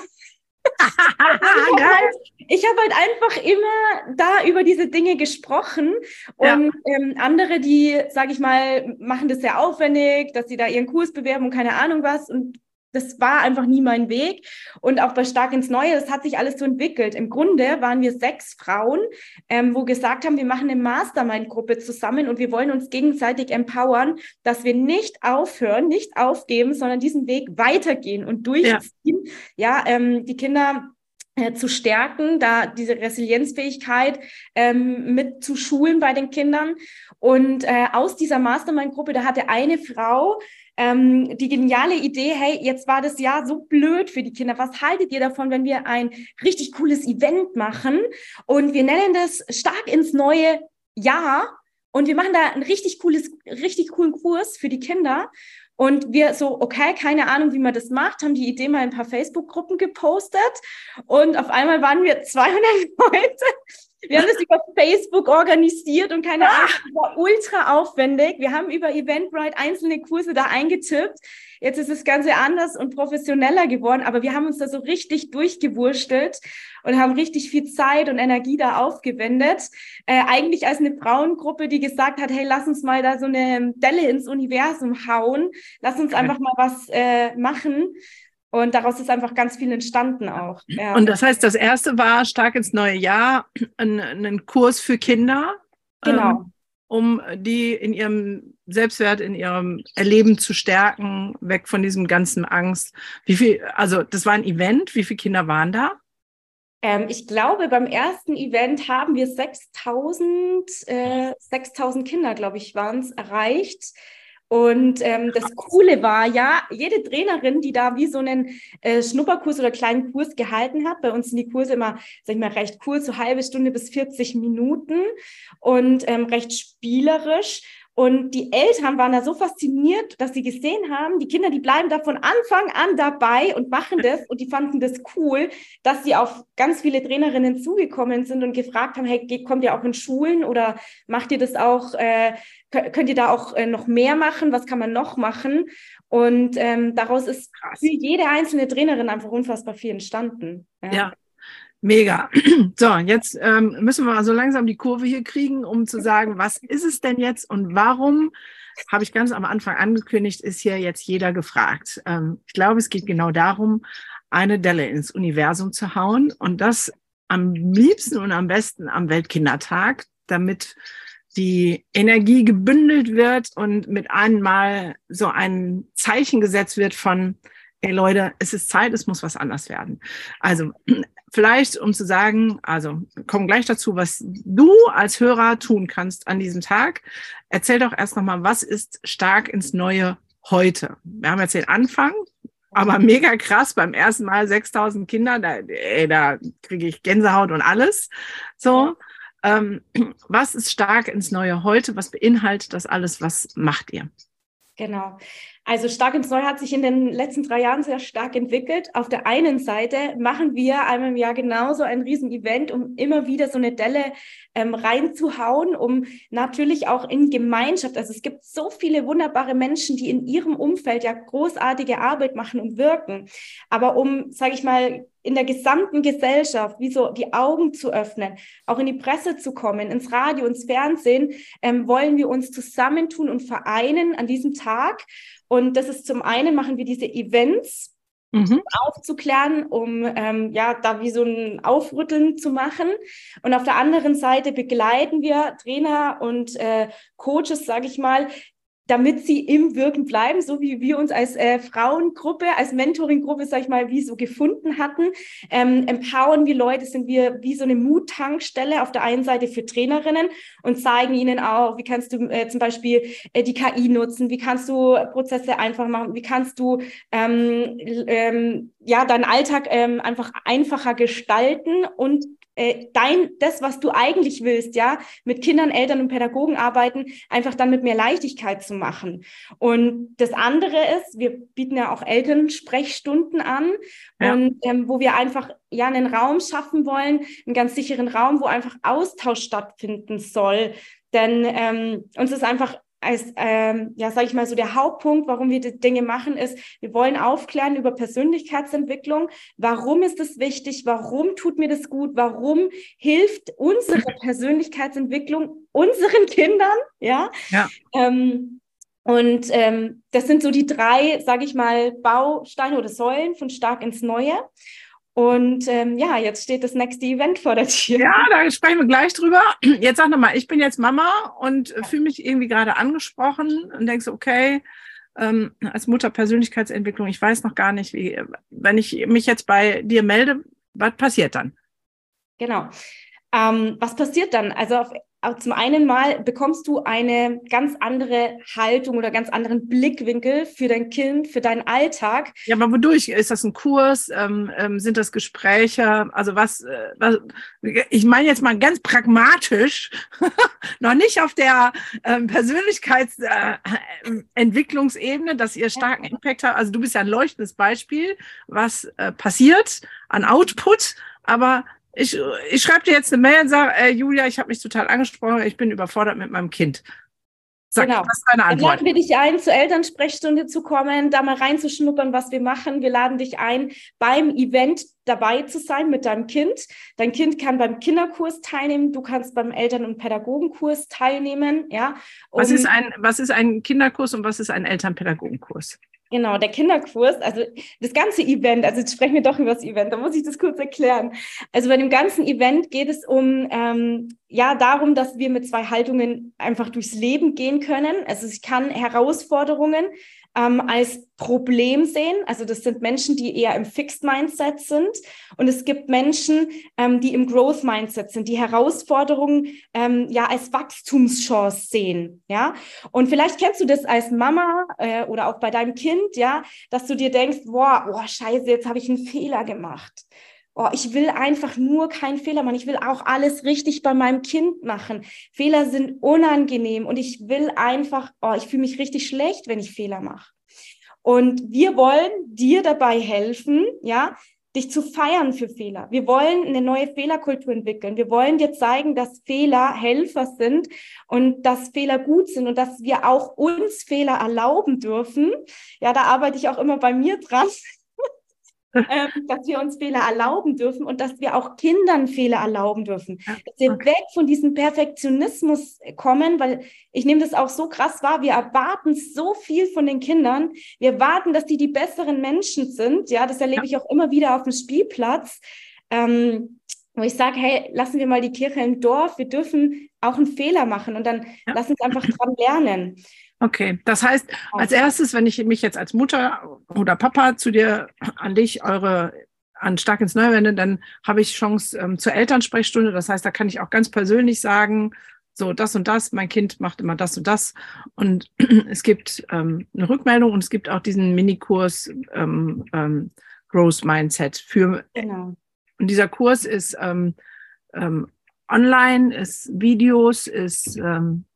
S2: ich habe halt einfach immer da über diese Dinge gesprochen und ja. ähm, andere, die, sage ich mal, machen das sehr aufwendig, dass sie da ihren Kurs bewerben und keine Ahnung was und das war einfach nie mein Weg. Und auch bei Stark ins Neue, das hat sich alles so entwickelt. Im Grunde waren wir sechs Frauen, ähm, wo gesagt haben, wir machen eine Mastermind-Gruppe zusammen und wir wollen uns gegenseitig empowern, dass wir nicht aufhören, nicht aufgeben, sondern diesen Weg weitergehen und durchziehen. Ja, ja ähm, die Kinder äh, zu stärken, da diese Resilienzfähigkeit ähm, mit zu schulen bei den Kindern. Und äh, aus dieser Mastermind-Gruppe, da hatte eine Frau ähm, die geniale Idee, hey, jetzt war das Jahr so blöd für die Kinder. Was haltet ihr davon, wenn wir ein richtig cooles Event machen und wir nennen das stark ins neue Jahr und wir machen da ein richtig cooles, richtig coolen Kurs für die Kinder. Und wir so, okay, keine Ahnung, wie man das macht, haben die Idee mal in ein paar Facebook-Gruppen gepostet. Und auf einmal waren wir 200 Leute wir haben das über Facebook organisiert und keine Ahnung, es war ultra aufwendig. Wir haben über Eventbrite einzelne Kurse da eingetippt. Jetzt ist das Ganze anders und professioneller geworden, aber wir haben uns da so richtig durchgewurstelt und haben richtig viel Zeit und Energie da aufgewendet. Äh, eigentlich als eine Frauengruppe, die gesagt hat, hey, lass uns mal da so eine Delle ins Universum hauen, lass uns einfach mal was äh, machen. Und daraus ist einfach ganz viel entstanden auch.
S1: Ja. Und das heißt, das erste war stark ins neue Jahr, ein, ein Kurs für Kinder.
S2: Genau. Ähm,
S1: um die in ihrem Selbstwert, in ihrem Erleben zu stärken, weg von diesem ganzen Angst. Wie viel, also das war ein Event, wie viele Kinder waren da?
S2: Ähm, ich glaube, beim ersten Event haben wir 6000, äh, 6000 Kinder, glaube ich, waren es erreicht. Und ähm, das Coole war ja, jede Trainerin, die da wie so einen äh, Schnupperkurs oder kleinen Kurs gehalten hat, bei uns sind die Kurse immer, sag ich mal, recht kurz, so halbe Stunde bis 40 Minuten und ähm, recht spielerisch. Und die Eltern waren da so fasziniert, dass sie gesehen haben, die Kinder, die bleiben da von Anfang an dabei und machen das und die fanden das cool, dass sie auf ganz viele Trainerinnen zugekommen sind und gefragt haben, hey, kommt ihr auch in Schulen oder macht ihr das auch, äh, könnt ihr da auch äh, noch mehr machen? Was kann man noch machen? Und ähm, daraus ist Krass. für jede einzelne Trainerin einfach unfassbar viel entstanden.
S1: ja. ja. Mega. So, jetzt ähm, müssen wir mal so langsam die Kurve hier kriegen, um zu sagen, was ist es denn jetzt und warum, habe ich ganz am Anfang angekündigt, ist hier jetzt jeder gefragt. Ähm, ich glaube, es geht genau darum, eine Delle ins Universum zu hauen und das am liebsten und am besten am Weltkindertag, damit die Energie gebündelt wird und mit einmal so ein Zeichen gesetzt wird von, ey Leute, es ist Zeit, es muss was anders werden. Also vielleicht, um zu sagen, also kommen gleich dazu, was du als Hörer tun kannst an diesem Tag. Erzähl doch erst nochmal, was ist stark ins neue heute? Wir haben jetzt den Anfang, aber mega krass beim ersten Mal 6000 Kinder, da, da kriege ich Gänsehaut und alles. So, ähm, was ist stark ins neue heute? Was beinhaltet das alles? Was macht ihr?
S2: Genau. Also Stark ins Neu hat sich in den letzten drei Jahren sehr stark entwickelt. Auf der einen Seite machen wir einmal im Jahr genauso ein Riesen-Event, um immer wieder so eine Delle ähm, reinzuhauen, um natürlich auch in Gemeinschaft, also es gibt so viele wunderbare Menschen, die in ihrem Umfeld ja großartige Arbeit machen und wirken. Aber um, sage ich mal, in der gesamten Gesellschaft, wie so die Augen zu öffnen, auch in die Presse zu kommen, ins Radio, ins Fernsehen, ähm, wollen wir uns zusammentun und vereinen an diesem Tag. Und das ist zum einen machen wir diese Events, mhm. aufzuklären, um ähm, ja da wie so ein Aufrütteln zu machen. Und auf der anderen Seite begleiten wir Trainer und äh, Coaches, sage ich mal, damit sie im Wirken bleiben, so wie wir uns als äh, Frauengruppe, als Mentoringgruppe, sag ich mal, wie so gefunden hatten. Ähm, empowern wir Leute, sind wir wie so eine Muttankstelle auf der einen Seite für Trainerinnen und zeigen ihnen auch, wie kannst du äh, zum Beispiel äh, die KI nutzen, wie kannst du Prozesse einfach machen, wie kannst du ähm, ähm, ja deinen Alltag ähm, einfach einfacher gestalten und äh, dein, das, was du eigentlich willst, ja, mit Kindern, Eltern und Pädagogen arbeiten, einfach dann mit mehr Leichtigkeit zu machen. Und das andere ist, wir bieten ja auch Elternsprechstunden an ja. und ähm, wo wir einfach ja einen Raum schaffen wollen, einen ganz sicheren Raum, wo einfach Austausch stattfinden soll. Denn ähm, uns ist einfach als, ähm, ja, sage ich mal so, der Hauptpunkt, warum wir die Dinge machen, ist, wir wollen aufklären über Persönlichkeitsentwicklung. Warum ist es wichtig? Warum tut mir das gut? Warum hilft unsere Persönlichkeitsentwicklung unseren Kindern? Ja. ja. Ähm, und ähm, das sind so die drei, sage ich mal, Bausteine oder Säulen von Stark ins Neue. Und ähm, ja, jetzt steht das nächste Event vor der Tür.
S1: Ja, da sprechen wir gleich drüber. Jetzt sag nochmal, ich bin jetzt Mama und fühle mich irgendwie gerade angesprochen und denkst, okay, ähm, als Mutter Persönlichkeitsentwicklung, ich weiß noch gar nicht, wie, wenn ich mich jetzt bei dir melde, was passiert dann?
S2: Genau. Ähm, was passiert dann? Also auf zum einen mal bekommst du eine ganz andere Haltung oder ganz anderen Blickwinkel für dein Kind, für deinen Alltag.
S1: Ja, aber wodurch? Ist das ein Kurs? Ähm, ähm, sind das Gespräche? Also was, äh, was ich meine jetzt mal ganz pragmatisch, noch nicht auf der ähm, Persönlichkeitsentwicklungsebene, äh, dass ihr starken Impact habt. Also du bist ja ein leuchtendes Beispiel, was äh, passiert an Output, aber ich, ich schreibe dir jetzt eine Mail und sage, äh, Julia, ich habe mich total angesprochen, ich bin überfordert mit meinem Kind.
S2: Sag, genau. was ist deine Antwort? Dann laden wir dich ein, zur Elternsprechstunde zu kommen, da mal reinzuschnuppern, was wir machen. Wir laden dich ein, beim Event dabei zu sein mit deinem Kind. Dein Kind kann beim Kinderkurs teilnehmen, du kannst beim Eltern- und Pädagogenkurs teilnehmen. Ja,
S1: um was, ist ein, was ist ein Kinderkurs und was ist ein Elternpädagogenkurs?
S2: Genau, der Kinderkurs, also das ganze Event, also jetzt sprechen wir doch über das Event, da muss ich das kurz erklären. Also bei dem ganzen Event geht es um, ähm, ja, darum, dass wir mit zwei Haltungen einfach durchs Leben gehen können. Also ich kann Herausforderungen ähm, als Problem sehen. Also das sind Menschen, die eher im Fixed Mindset sind. Und es gibt Menschen, ähm, die im Growth Mindset sind, die Herausforderungen ähm, ja als Wachstumschance sehen. Ja. Und vielleicht kennst du das als Mama äh, oder auch bei deinem Kind, ja, dass du dir denkst, boah, oh, scheiße, jetzt habe ich einen Fehler gemacht. Oh, ich will einfach nur keinen Fehler machen. Ich will auch alles richtig bei meinem Kind machen. Fehler sind unangenehm und ich will einfach, oh, ich fühle mich richtig schlecht, wenn ich Fehler mache. Und wir wollen dir dabei helfen, ja, dich zu feiern für Fehler. Wir wollen eine neue Fehlerkultur entwickeln. Wir wollen dir zeigen, dass Fehler Helfer sind und dass Fehler gut sind und dass wir auch uns Fehler erlauben dürfen. Ja, da arbeite ich auch immer bei mir dran ähm, dass wir uns Fehler erlauben dürfen und dass wir auch Kindern Fehler erlauben dürfen. Dass wir weg von diesem Perfektionismus kommen, weil ich nehme das auch so krass wahr. Wir erwarten so viel von den Kindern. Wir erwarten, dass die die besseren Menschen sind. Ja, das erlebe ja. ich auch immer wieder auf dem Spielplatz. Ähm, wo ich sage, hey, lassen wir mal die Kirche im Dorf, wir dürfen auch einen Fehler machen und dann ja. lass uns einfach dran lernen.
S1: Okay, das heißt, als erstes, wenn ich mich jetzt als Mutter oder Papa zu dir, an dich, eure an Stark ins Neue wende, dann habe ich Chance ähm, zur Elternsprechstunde. Das heißt, da kann ich auch ganz persönlich sagen, so das und das, mein Kind macht immer das und das. Und es gibt ähm, eine Rückmeldung und es gibt auch diesen Minikurs ähm, ähm, Growth Mindset für genau. Und dieser Kurs ist ähm, ähm, online, ist Videos, ist ähm,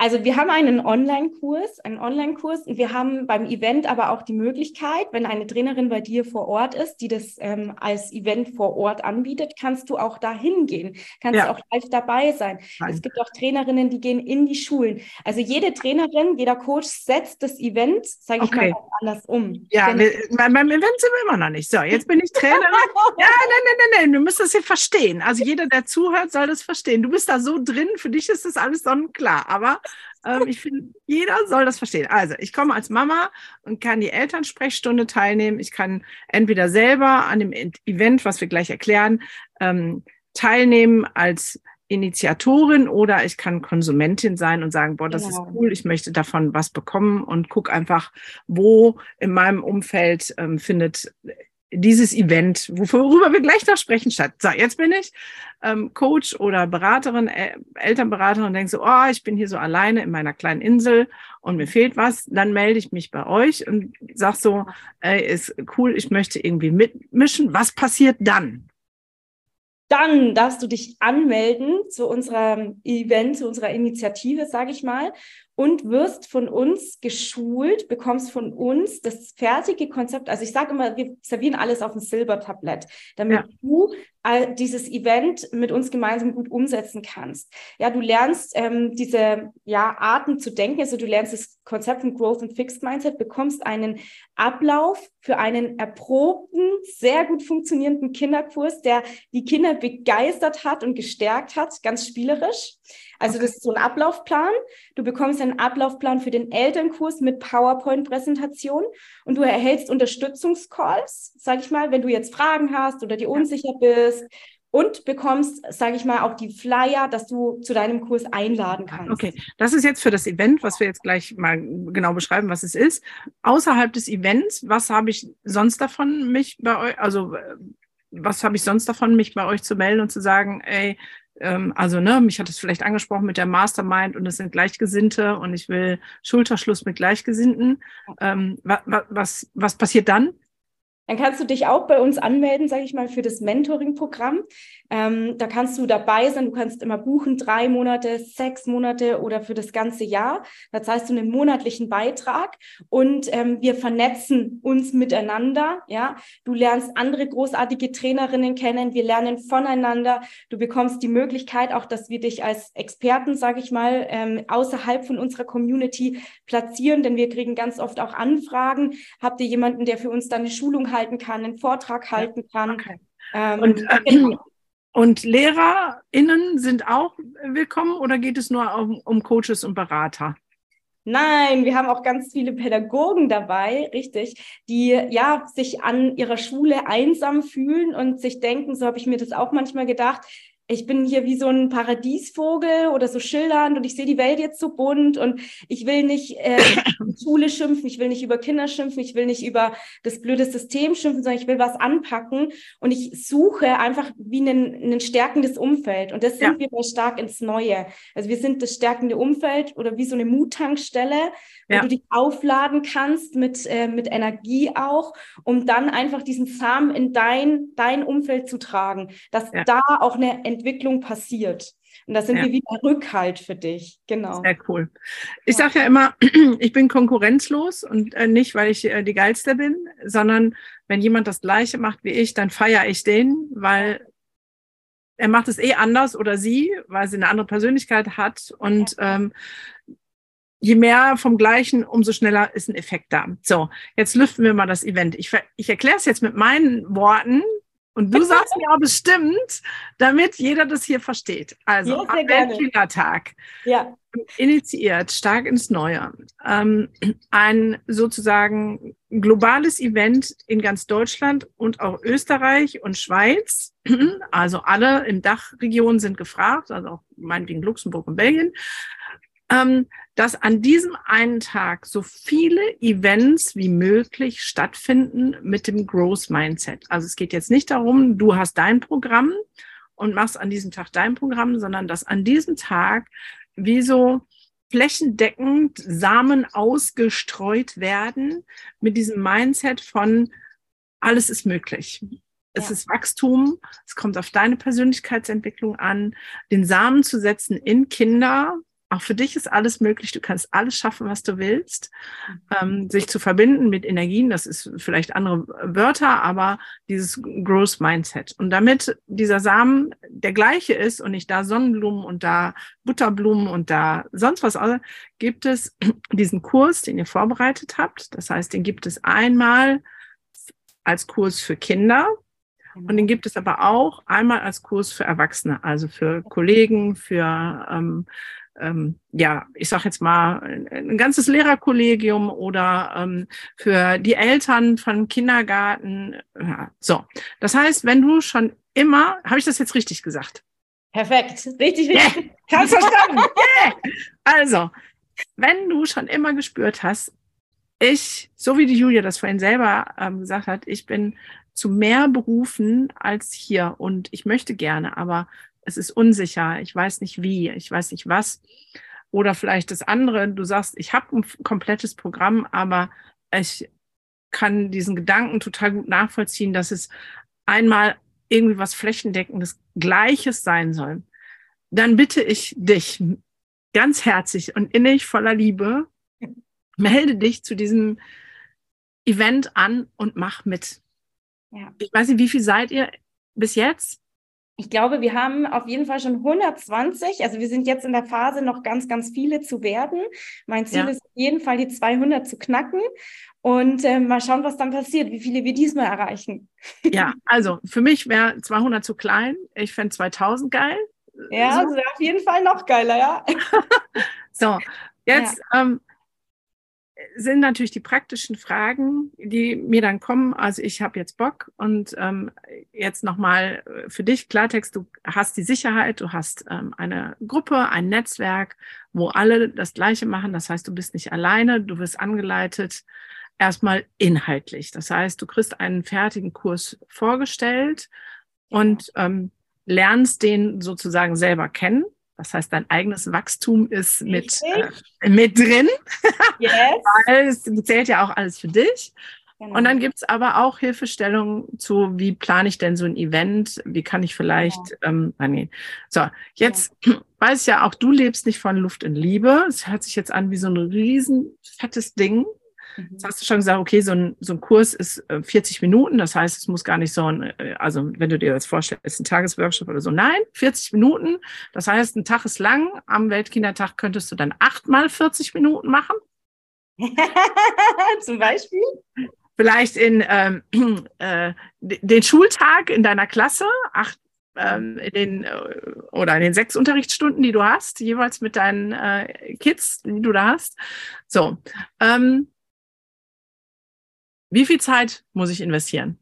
S2: also wir haben einen Online-Kurs, einen Online-Kurs und wir haben beim Event aber auch die Möglichkeit, wenn eine Trainerin bei dir vor Ort ist, die das ähm, als Event vor Ort anbietet, kannst du auch da hingehen, kannst ja. auch live dabei sein. Nein. Es gibt auch Trainerinnen, die gehen in die Schulen. Also jede Trainerin, jeder Coach setzt das Event, sage ich okay. mal, anders um.
S1: Ja, wir, beim Event sind wir immer noch nicht. So, jetzt bin ich Trainerin. ja, nein, nein, nein, nein, du musst das hier verstehen. Also jeder, der zuhört, soll das verstehen. Du bist da so drin, für dich ist das alles sonnenklar. Aber ähm, ich finde, jeder soll das verstehen. Also, ich komme als Mama und kann die Elternsprechstunde teilnehmen. Ich kann entweder selber an dem Event, was wir gleich erklären, ähm, teilnehmen als Initiatorin oder ich kann Konsumentin sein und sagen, boah, das genau. ist cool, ich möchte davon was bekommen und guck einfach, wo in meinem Umfeld ähm, findet dieses Event, worüber wir gleich noch sprechen, statt. So, jetzt bin ich ähm, Coach oder Beraterin, äh, Elternberaterin und denke so, oh, ich bin hier so alleine in meiner kleinen Insel und mir fehlt was. Dann melde ich mich bei euch und sag so, ey, ist cool, ich möchte irgendwie mitmischen. Was passiert dann?
S2: Dann darfst du dich anmelden zu unserem Event, zu unserer Initiative, sage ich mal und wirst von uns geschult, bekommst von uns das fertige Konzept. Also ich sage immer, wir servieren alles auf ein Silbertablett, damit ja. du dieses Event mit uns gemeinsam gut umsetzen kannst. Ja, du lernst ähm, diese ja, Arten zu denken, also du lernst das Konzept von Growth und Fixed Mindset, bekommst einen Ablauf für einen erprobten, sehr gut funktionierenden Kinderkurs, der die Kinder begeistert hat und gestärkt hat, ganz spielerisch. Also das ist so ein Ablaufplan. Du bekommst einen Ablaufplan für den Elternkurs mit PowerPoint-Präsentation und du erhältst Unterstützungscalls, sage ich mal, wenn du jetzt Fragen hast oder dir unsicher bist und bekommst, sage ich mal, auch die Flyer, dass du zu deinem Kurs einladen kannst.
S1: Okay, das ist jetzt für das Event, was wir jetzt gleich mal genau beschreiben, was es ist. Außerhalb des Events, was habe ich sonst davon, mich bei euch, also äh, was habe ich sonst davon, mich bei euch zu melden und zu sagen, ey, ähm, also ne, mich hat es vielleicht angesprochen mit der Mastermind und es sind Gleichgesinnte und ich will Schulterschluss mit Gleichgesinnten. Ähm, wa, wa, was, was passiert dann?
S2: Dann kannst du dich auch bei uns anmelden, sage ich mal, für das Mentoring-Programm. Ähm, da kannst du dabei sein. Du kannst immer buchen, drei Monate, sechs Monate oder für das ganze Jahr. Da zahlst du einen monatlichen Beitrag und ähm, wir vernetzen uns miteinander. Ja, du lernst andere großartige Trainerinnen kennen. Wir lernen voneinander. Du bekommst die Möglichkeit auch, dass wir dich als Experten, sage ich mal, ähm, außerhalb von unserer Community platzieren, denn wir kriegen ganz oft auch Anfragen. Habt ihr jemanden, der für uns dann eine Schulung halten kann, einen Vortrag halten kann? Okay.
S1: Ähm, und, äh, genau. Und LehrerInnen sind auch willkommen oder geht es nur um, um Coaches und Berater?
S2: Nein, wir haben auch ganz viele Pädagogen dabei, richtig, die ja sich an ihrer Schule einsam fühlen und sich denken, so habe ich mir das auch manchmal gedacht, ich bin hier wie so ein Paradiesvogel oder so schildernd und ich sehe die Welt jetzt so bunt und ich will nicht äh, Schule schimpfen, ich will nicht über Kinder schimpfen, ich will nicht über das blöde System schimpfen, sondern ich will was anpacken und ich suche einfach wie ein, stärkendes Umfeld und das sind ja. wir bei Stark ins Neue. Also wir sind das stärkende Umfeld oder wie so eine Muttankstelle, wo ja. du dich aufladen kannst mit, äh, mit Energie auch, um dann einfach diesen Samen in dein, dein Umfeld zu tragen, dass ja. da auch eine Entwicklung passiert. Und da sind ja. wir wieder Rückhalt für dich. Genau.
S1: Sehr cool. Ich ja. sage ja immer, ich bin konkurrenzlos und äh, nicht, weil ich äh, die Geilste bin, sondern wenn jemand das Gleiche macht wie ich, dann feiere ich den, weil er macht es eh anders oder sie, weil sie eine andere Persönlichkeit hat. Und ja. ähm, je mehr vom Gleichen, umso schneller ist ein Effekt da. So, jetzt lüften wir mal das Event. Ich, ich erkläre es jetzt mit meinen Worten und du sagst mir auch bestimmt, damit jeder das hier versteht. Also, ja, Weltkindertag. Ja. Initiiert, stark ins Neue. Ähm, ein sozusagen globales Event in ganz Deutschland und auch Österreich und Schweiz. Also alle im Dachregion sind gefragt, also auch meinetwegen Luxemburg und Belgien ähm, dass an diesem einen Tag so viele Events wie möglich stattfinden mit dem Growth Mindset. Also es geht jetzt nicht darum, du hast dein Programm und machst an diesem Tag dein Programm, sondern dass an diesem Tag wie so flächendeckend Samen ausgestreut werden mit diesem Mindset von alles ist möglich. Es ja. ist Wachstum, es kommt auf deine Persönlichkeitsentwicklung an, den Samen zu setzen in Kinder, auch für dich ist alles möglich. Du kannst alles schaffen, was du willst. Ähm, sich zu verbinden mit Energien, das ist vielleicht andere Wörter, aber dieses Growth Mindset. Und damit dieser Samen der gleiche ist und nicht da Sonnenblumen und da Butterblumen und da sonst was, gibt es diesen Kurs, den ihr vorbereitet habt. Das heißt, den gibt es einmal als Kurs für Kinder. Und den gibt es aber auch einmal als Kurs für Erwachsene, also für Kollegen, für ähm, ähm, ja, ich sage jetzt mal, ein ganzes Lehrerkollegium oder ähm, für die Eltern von Kindergarten. Ja, so, das heißt, wenn du schon immer, habe ich das jetzt richtig gesagt?
S2: Perfekt, richtig, richtig.
S1: Yeah. Kannst verstanden? yeah. Also, wenn du schon immer gespürt hast, ich, so wie die Julia das vorhin selber ähm, gesagt hat, ich bin zu mehr berufen als hier und ich möchte gerne, aber es ist unsicher, ich weiß nicht wie, ich weiß nicht was. Oder vielleicht das andere, du sagst, ich habe ein komplettes Programm, aber ich kann diesen Gedanken total gut nachvollziehen, dass es einmal irgendwie was flächendeckendes Gleiches sein soll. Dann bitte ich dich ganz herzlich und innig voller Liebe, melde dich zu diesem Event an und mach mit. Ja. Ich weiß nicht, wie viel seid ihr bis jetzt?
S2: Ich glaube, wir haben auf jeden Fall schon 120. Also wir sind jetzt in der Phase, noch ganz, ganz viele zu werden. Mein Ziel ja. ist auf jeden Fall, die 200 zu knacken. Und äh, mal schauen, was dann passiert, wie viele wir diesmal erreichen.
S1: Ja, also für mich wäre 200 zu klein. Ich fände 2000 geil.
S2: Ja, so. also auf jeden Fall noch geiler, ja.
S1: so, jetzt ja. ähm, sind natürlich die praktischen Fragen, die mir dann kommen. Also ich habe jetzt Bock und ähm, jetzt nochmal äh, für dich Klartext, du hast die Sicherheit, du hast ähm, eine Gruppe, ein Netzwerk, wo alle das Gleiche machen. Das heißt, du bist nicht alleine, du wirst angeleitet, erstmal inhaltlich. Das heißt, du kriegst einen fertigen Kurs vorgestellt und ähm, lernst den sozusagen selber kennen. Das heißt, dein eigenes Wachstum ist mit, äh, mit drin. Yes. Weil es zählt ja auch alles für dich. Genau. Und dann gibt es aber auch Hilfestellungen zu, wie plane ich denn so ein Event? Wie kann ich vielleicht genau. ähm, nee. So, jetzt ja. weiß ich ja auch, du lebst nicht von Luft und Liebe. Es hört sich jetzt an wie so ein riesen fettes Ding. Mhm. Jetzt hast du schon gesagt, okay, so ein, so ein Kurs ist 40 äh, Minuten. Das heißt, es muss gar nicht so ein, äh, also wenn du dir jetzt vorstellst, ein Tagesworkshop oder so. Nein, 40 Minuten. Das heißt, ein Tag ist lang. Am Weltkindertag könntest du dann achtmal 40 Minuten machen.
S2: Zum Beispiel?
S1: Vielleicht in ähm, äh, den Schultag in deiner Klasse, acht, ähm, in den, äh, oder in den sechs Unterrichtsstunden, die du hast, jeweils mit deinen äh, Kids, die du da hast. So, ähm, wie viel Zeit muss ich investieren,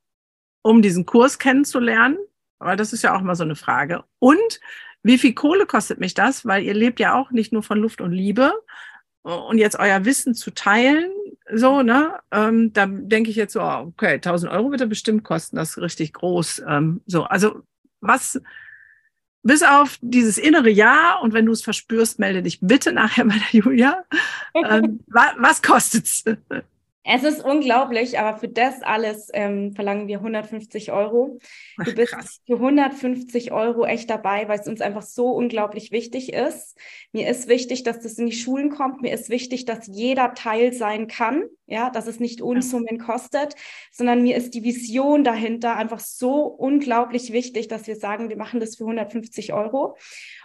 S1: um diesen Kurs kennenzulernen? Aber das ist ja auch mal so eine Frage. Und wie viel Kohle kostet mich das? Weil ihr lebt ja auch nicht nur von Luft und Liebe. Und jetzt euer Wissen zu teilen, so, ne? Ähm, da denke ich jetzt so, oh, okay, 1000 Euro wird er bestimmt kosten, das ist richtig groß. Ähm, so, also was, bis auf dieses innere Ja und wenn du es verspürst, melde dich bitte nachher bei der Julia. Ähm, wa was kostet's?
S2: Es ist unglaublich, aber für das alles ähm, verlangen wir 150 Euro. Du bist Krass. für 150 Euro echt dabei, weil es uns einfach so unglaublich wichtig ist. Mir ist wichtig, dass das in die Schulen kommt. Mir ist wichtig, dass jeder Teil sein kann, ja, dass es nicht Unsummen kostet, sondern mir ist die Vision dahinter einfach so unglaublich wichtig, dass wir sagen, wir machen das für 150 Euro.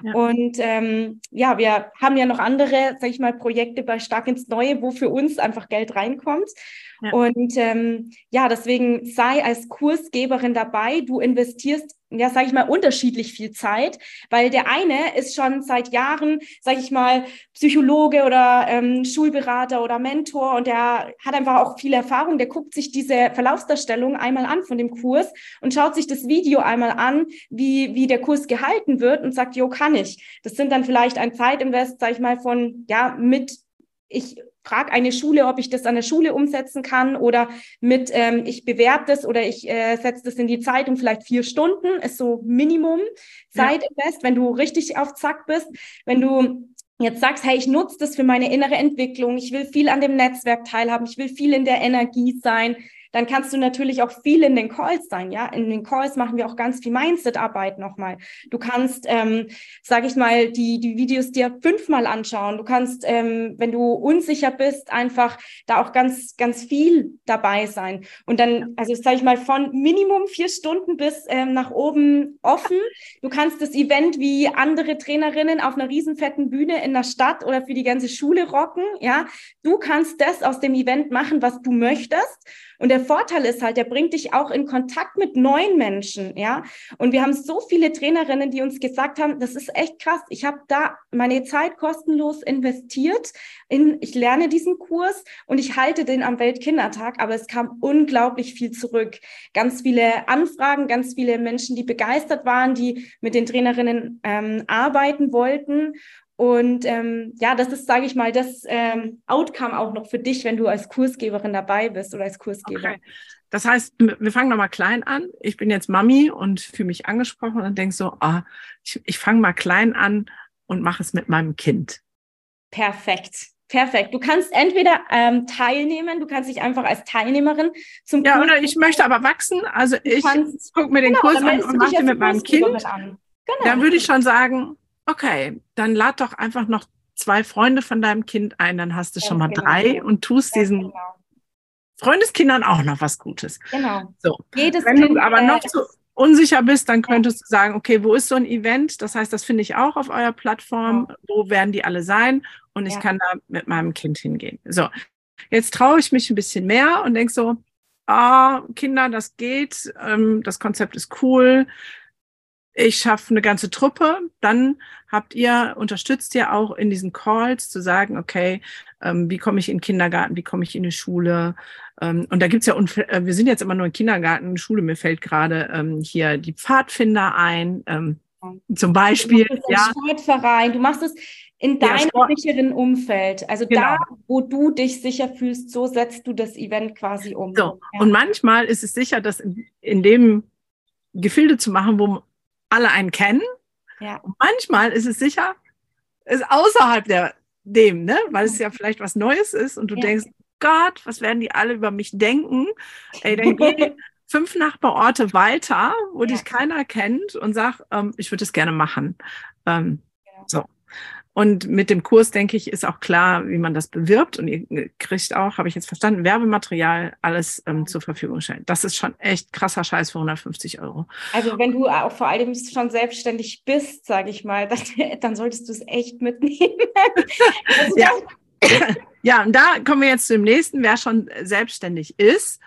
S2: Ja. Und ähm, ja, wir haben ja noch andere, sag ich mal, Projekte bei Stark ins Neue, wo für uns einfach Geld reinkommt. Ja. Und ähm, ja, deswegen sei als Kursgeberin dabei. Du investierst, ja, sage ich mal, unterschiedlich viel Zeit, weil der eine ist schon seit Jahren, sage ich mal, Psychologe oder ähm, Schulberater oder Mentor und der hat einfach auch viel Erfahrung. Der guckt sich diese Verlaufsdarstellung einmal an von dem Kurs und schaut sich das Video einmal an, wie, wie der Kurs gehalten wird und sagt, jo, kann ich. Das sind dann vielleicht ein Zeitinvest, sage ich mal, von, ja, mit ich frage eine Schule, ob ich das an der Schule umsetzen kann oder mit, ähm, ich bewerbe das oder ich äh, setze das in die Zeitung, vielleicht vier Stunden, ist so Minimum Zeitinvest, ja. wenn du richtig auf Zack bist. Wenn du jetzt sagst, hey, ich nutze das für meine innere Entwicklung, ich will viel an dem Netzwerk teilhaben, ich will viel in der Energie sein, dann kannst du natürlich auch viel in den Calls sein. Ja, in den Calls machen wir auch ganz viel Mindset-Arbeit nochmal. Du kannst, ähm, sage ich mal, die, die Videos dir fünfmal anschauen. Du kannst, ähm, wenn du unsicher bist, einfach da auch ganz, ganz viel dabei sein. Und dann, also sage ich mal, von Minimum vier Stunden bis ähm, nach oben offen. Du kannst das Event wie andere Trainerinnen auf einer riesenfetten Bühne in der Stadt oder für die ganze Schule rocken. Ja, du kannst das aus dem Event machen, was du möchtest. Und der Vorteil ist halt, der bringt dich auch in Kontakt mit neuen Menschen, ja. Und wir haben so viele Trainerinnen, die uns gesagt haben, das ist echt krass. Ich habe da meine Zeit kostenlos investiert in, ich lerne diesen Kurs und ich halte den am Weltkindertag, aber es kam unglaublich viel zurück. Ganz viele Anfragen, ganz viele Menschen, die begeistert waren, die mit den Trainerinnen ähm, arbeiten wollten. Und ähm, ja, das ist, sage ich mal, das ähm, Outcome auch noch für dich, wenn du als Kursgeberin dabei bist oder als Kursgeber. Okay.
S1: Das heißt, wir fangen nochmal klein an. Ich bin jetzt Mami und fühle mich angesprochen und denke so, ah, ich, ich fange mal klein an und mache es mit meinem Kind.
S2: Perfekt. Perfekt. Du kannst entweder ähm, teilnehmen, du kannst dich einfach als Teilnehmerin zum
S1: Ja, Kurs oder ich möchte aber wachsen. Also ich gucke mir den genau, Kurs an und mache den mit meinem Kind. Genau. Dann würde ich schon sagen, okay, dann lad doch einfach noch zwei Freunde von deinem Kind ein, dann hast du ja, schon mal genau. drei und tust ja, diesen genau. Freundeskindern auch noch was Gutes.
S2: Genau.
S1: So. Jedes Wenn kind, du aber noch zu unsicher bist, dann könntest du sagen, okay, wo ist so ein Event? Das heißt, das finde ich auch auf eurer Plattform. Ja. Wo werden die alle sein? Und ich kann da mit meinem Kind hingehen. So. Jetzt traue ich mich ein bisschen mehr und denke so, ah, Kinder, das geht, ähm, das Konzept ist cool, ich schaffe eine ganze Truppe, dann habt ihr, unterstützt ihr auch in diesen Calls zu sagen, okay, ähm, wie komme ich in den Kindergarten, wie komme ich in die Schule? Ähm, und da gibt's ja, äh, wir sind jetzt immer nur im Kindergarten, Schule, mir fällt gerade ähm, hier die Pfadfinder ein, ähm, zum Beispiel.
S2: Du ja. Sportverein, du machst es in deinem ja, sicheren Umfeld. Also genau. da, wo du dich sicher fühlst, so setzt du das Event quasi um.
S1: So. Ja. Und manchmal ist es sicher, dass in, in dem Gefilde zu machen, wo alle einen kennen. Ja. Und manchmal ist es sicher, ist außerhalb der, dem, ne? weil es ja vielleicht was Neues ist und du ja. denkst, Gott, was werden die alle über mich denken? Ey, dann geh fünf Nachbarorte weiter, wo ja. dich keiner kennt und sag, ähm, ich würde es gerne machen. Ähm. So. Und mit dem Kurs, denke ich, ist auch klar, wie man das bewirbt. Und ihr kriegt auch, habe ich jetzt verstanden, Werbematerial alles ähm, zur Verfügung stellen. Das ist schon echt krasser Scheiß für 150 Euro.
S2: Also wenn du auch vor allem schon selbstständig bist, sage ich mal, dann, dann solltest du es echt mitnehmen.
S1: also ja. ja, und da kommen wir jetzt zu dem nächsten. Wer schon selbstständig ist,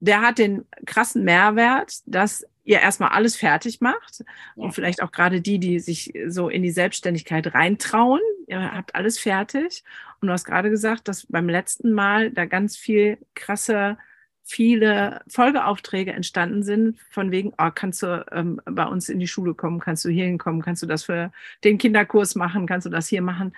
S1: der hat den krassen Mehrwert, dass ihr erstmal alles fertig macht ja. und vielleicht auch gerade die, die sich so in die Selbstständigkeit reintrauen. Ihr habt alles fertig. Und du hast gerade gesagt, dass beim letzten Mal da ganz viel krasse, viele Folgeaufträge entstanden sind, von wegen, oh, kannst du ähm, bei uns in die Schule kommen, kannst du hier hinkommen, kannst du das für den Kinderkurs machen, kannst du das hier machen.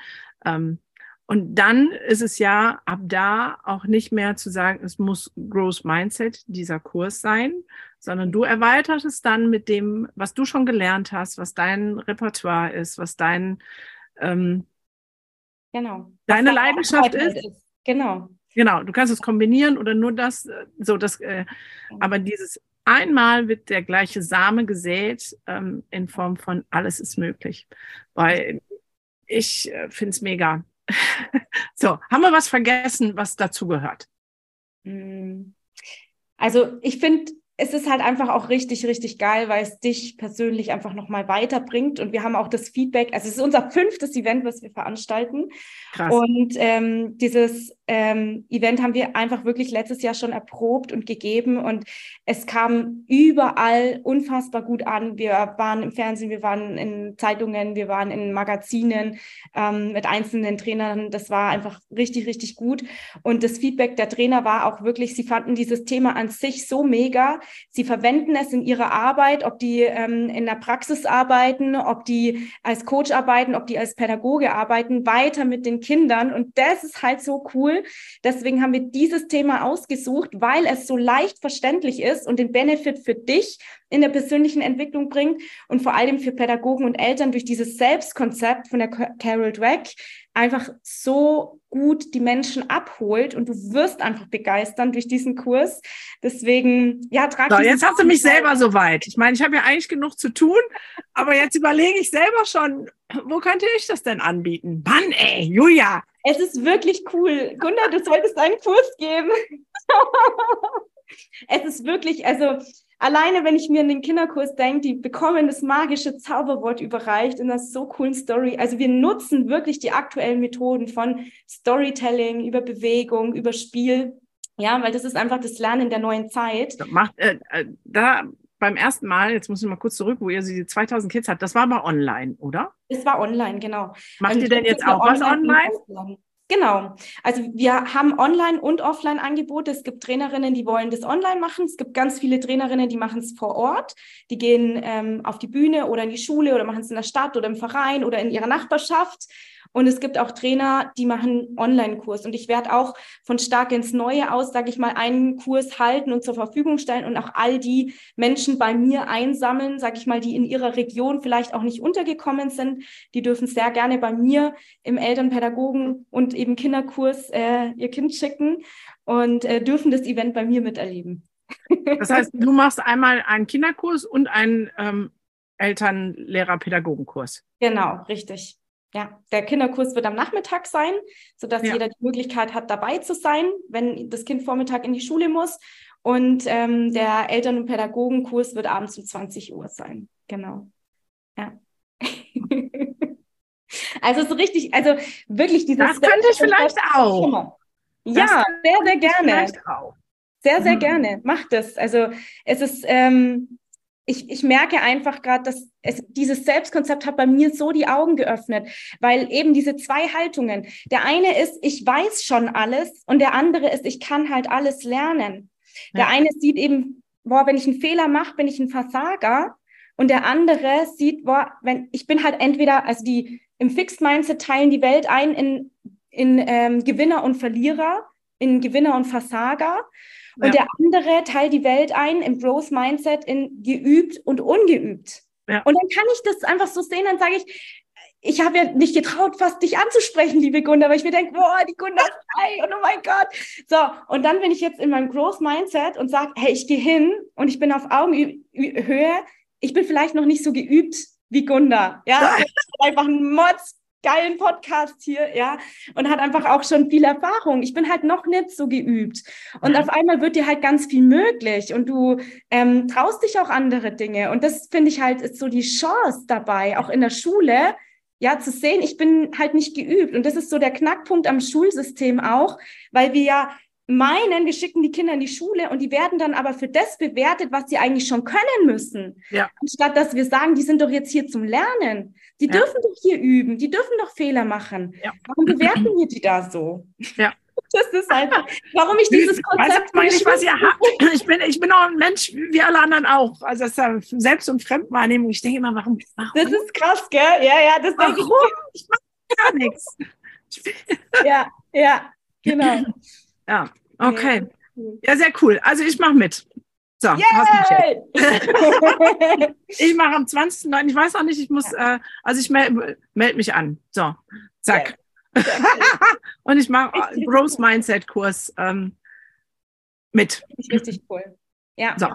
S1: Ähm, und dann ist es ja ab da auch nicht mehr zu sagen, es muss Growth Mindset dieser Kurs sein, sondern du erweiterst es dann mit dem, was du schon gelernt hast, was dein Repertoire ist, was dein ähm,
S2: genau.
S1: deine was Leidenschaft ist. ist.
S2: Genau.
S1: Genau, du kannst es kombinieren oder nur das, äh, so das, äh, aber dieses einmal wird der gleiche Same gesät ähm, in Form von alles ist möglich. Weil ich äh, finde es mega. so, haben wir was vergessen, was dazu gehört?
S2: Hm. Also ich finde, es ist halt einfach auch richtig, richtig geil, weil es dich persönlich einfach nochmal weiterbringt. Und wir haben auch das Feedback, also es ist unser fünftes Event, was wir veranstalten. Krass. Und ähm, dieses ähm, Event haben wir einfach wirklich letztes Jahr schon erprobt und gegeben und es kam überall unfassbar gut an. Wir waren im Fernsehen, wir waren in Zeitungen, wir waren in Magazinen ähm, mit einzelnen Trainern. Das war einfach richtig, richtig gut. Und das Feedback der Trainer war auch wirklich, sie fanden dieses Thema an sich so mega. Sie verwenden es in ihrer Arbeit, ob die ähm, in der Praxis arbeiten, ob die als Coach arbeiten, ob die als Pädagoge arbeiten, weiter mit den Kindern. Und das ist halt so cool. Deswegen haben wir dieses Thema ausgesucht, weil es so leicht verständlich ist und den Benefit für dich in der persönlichen Entwicklung bringt und vor allem für Pädagogen und Eltern durch dieses Selbstkonzept von der Carol Dweck einfach so gut die Menschen abholt und du wirst einfach begeistern durch diesen Kurs. Deswegen, ja,
S1: trag so, Jetzt hast du mich selber so weit. Ich meine, ich habe ja eigentlich genug zu tun, aber jetzt überlege ich selber schon, wo könnte ich das denn anbieten? Mann, ey, Julia.
S2: Es ist wirklich cool. Gunda, du solltest einen Kurs geben. es ist wirklich, also alleine wenn ich mir an den Kinderkurs denke, die bekommen das magische Zauberwort überreicht in einer so coolen Story. Also wir nutzen wirklich die aktuellen Methoden von Storytelling über Bewegung, über Spiel. Ja, weil das ist einfach das Lernen der neuen Zeit.
S1: Macht, äh, äh, da beim ersten Mal, jetzt muss ich mal kurz zurück, wo ihr sie 2000 Kids hat, das war aber online, oder?
S2: Es war online, genau.
S1: Macht also ihr denn jetzt auch was online?
S2: Genau. Also wir haben Online- und Offline-Angebote. Es gibt Trainerinnen, die wollen das online machen. Es gibt ganz viele Trainerinnen, die machen es vor Ort. Die gehen ähm, auf die Bühne oder in die Schule oder machen es in der Stadt oder im Verein oder in ihrer Nachbarschaft. Und es gibt auch Trainer, die machen Online-Kurs. Und ich werde auch von Stark ins Neue aus, sage ich mal, einen Kurs halten und zur Verfügung stellen und auch all die Menschen bei mir einsammeln, sage ich mal, die in ihrer Region vielleicht auch nicht untergekommen sind. Die dürfen sehr gerne bei mir im Elternpädagogen und eben Kinderkurs äh, ihr Kind schicken und äh, dürfen das Event bei mir miterleben.
S1: Das heißt, du machst einmal einen Kinderkurs und einen ähm, Elternlehrer-Pädagogenkurs.
S2: Genau, richtig. Ja, der Kinderkurs wird am Nachmittag sein, sodass ja. jeder die Möglichkeit hat, dabei zu sein, wenn das Kind Vormittag in die Schule muss. Und ähm, der Eltern- und Pädagogenkurs wird abends um 20 Uhr sein. Genau. Ja. also so richtig, also wirklich dieses.
S1: Das könnte ich vielleicht auch.
S2: Ja, sehr, sehr gerne. Sehr, sehr mhm. gerne. Macht das. Also es ist, ähm, ich, ich merke einfach gerade, dass es, dieses Selbstkonzept hat bei mir so die Augen geöffnet, weil eben diese zwei Haltungen, der eine ist, ich weiß schon alles und der andere ist, ich kann halt alles lernen. Ja. Der eine sieht eben, boah, wenn ich einen Fehler mache, bin ich ein Versager und der andere sieht, boah, wenn ich bin halt entweder, also die im Fixed Mindset teilen die Welt ein in, in ähm, Gewinner und Verlierer, in Gewinner und Versager. Und ja. der andere teilt die Welt ein im Growth Mindset in geübt und ungeübt. Ja. Und dann kann ich das einfach so sehen, dann sage ich, ich habe ja nicht getraut, fast dich anzusprechen, liebe Gunda, weil ich mir denke, boah, die Gunda ist frei und oh mein Gott. So, und dann bin ich jetzt in meinem Growth Mindset und sage, hey, ich gehe hin und ich bin auf Augenhöhe. Ich bin vielleicht noch nicht so geübt wie Gunda. Ja, einfach ein Mods geilen Podcast hier, ja, und hat einfach auch schon viel Erfahrung. Ich bin halt noch nicht so geübt. Und mhm. auf einmal wird dir halt ganz viel möglich und du ähm, traust dich auch andere Dinge. Und das finde ich halt ist so die Chance dabei, auch in der Schule, ja, zu sehen, ich bin halt nicht geübt. Und das ist so der Knackpunkt am Schulsystem auch, weil wir ja meinen, wir schicken die Kinder in die Schule und die werden dann aber für das bewertet, was sie eigentlich schon können müssen. Ja. Anstatt dass wir sagen, die sind doch jetzt hier zum Lernen. Die ja. dürfen doch hier üben, die dürfen doch Fehler machen. Ja. Warum bewerten wir die da so?
S1: Ja.
S2: Das ist einfach, warum ich dieses Konzept.
S1: Weiß nicht, was ihr habt. Ich bin, ich bin auch ein Mensch, wie alle anderen auch. Also das ist Selbst- und Fremdwahrnehmung. Ich denke immer, warum, warum?
S2: Das ist krass, gell? Ja, ja, das
S1: warum? Ich, ich mache gar nichts.
S2: ja, ja, genau.
S1: Ja, okay. Ja, sehr cool. Also ich mache mit. So, ich mache am 20.09. Ich weiß auch nicht, ich muss, äh, also ich melde meld mich an. So, zack. und ich mache Growth Mindset Kurs ähm, mit.
S2: Richtig cool. Ja, so.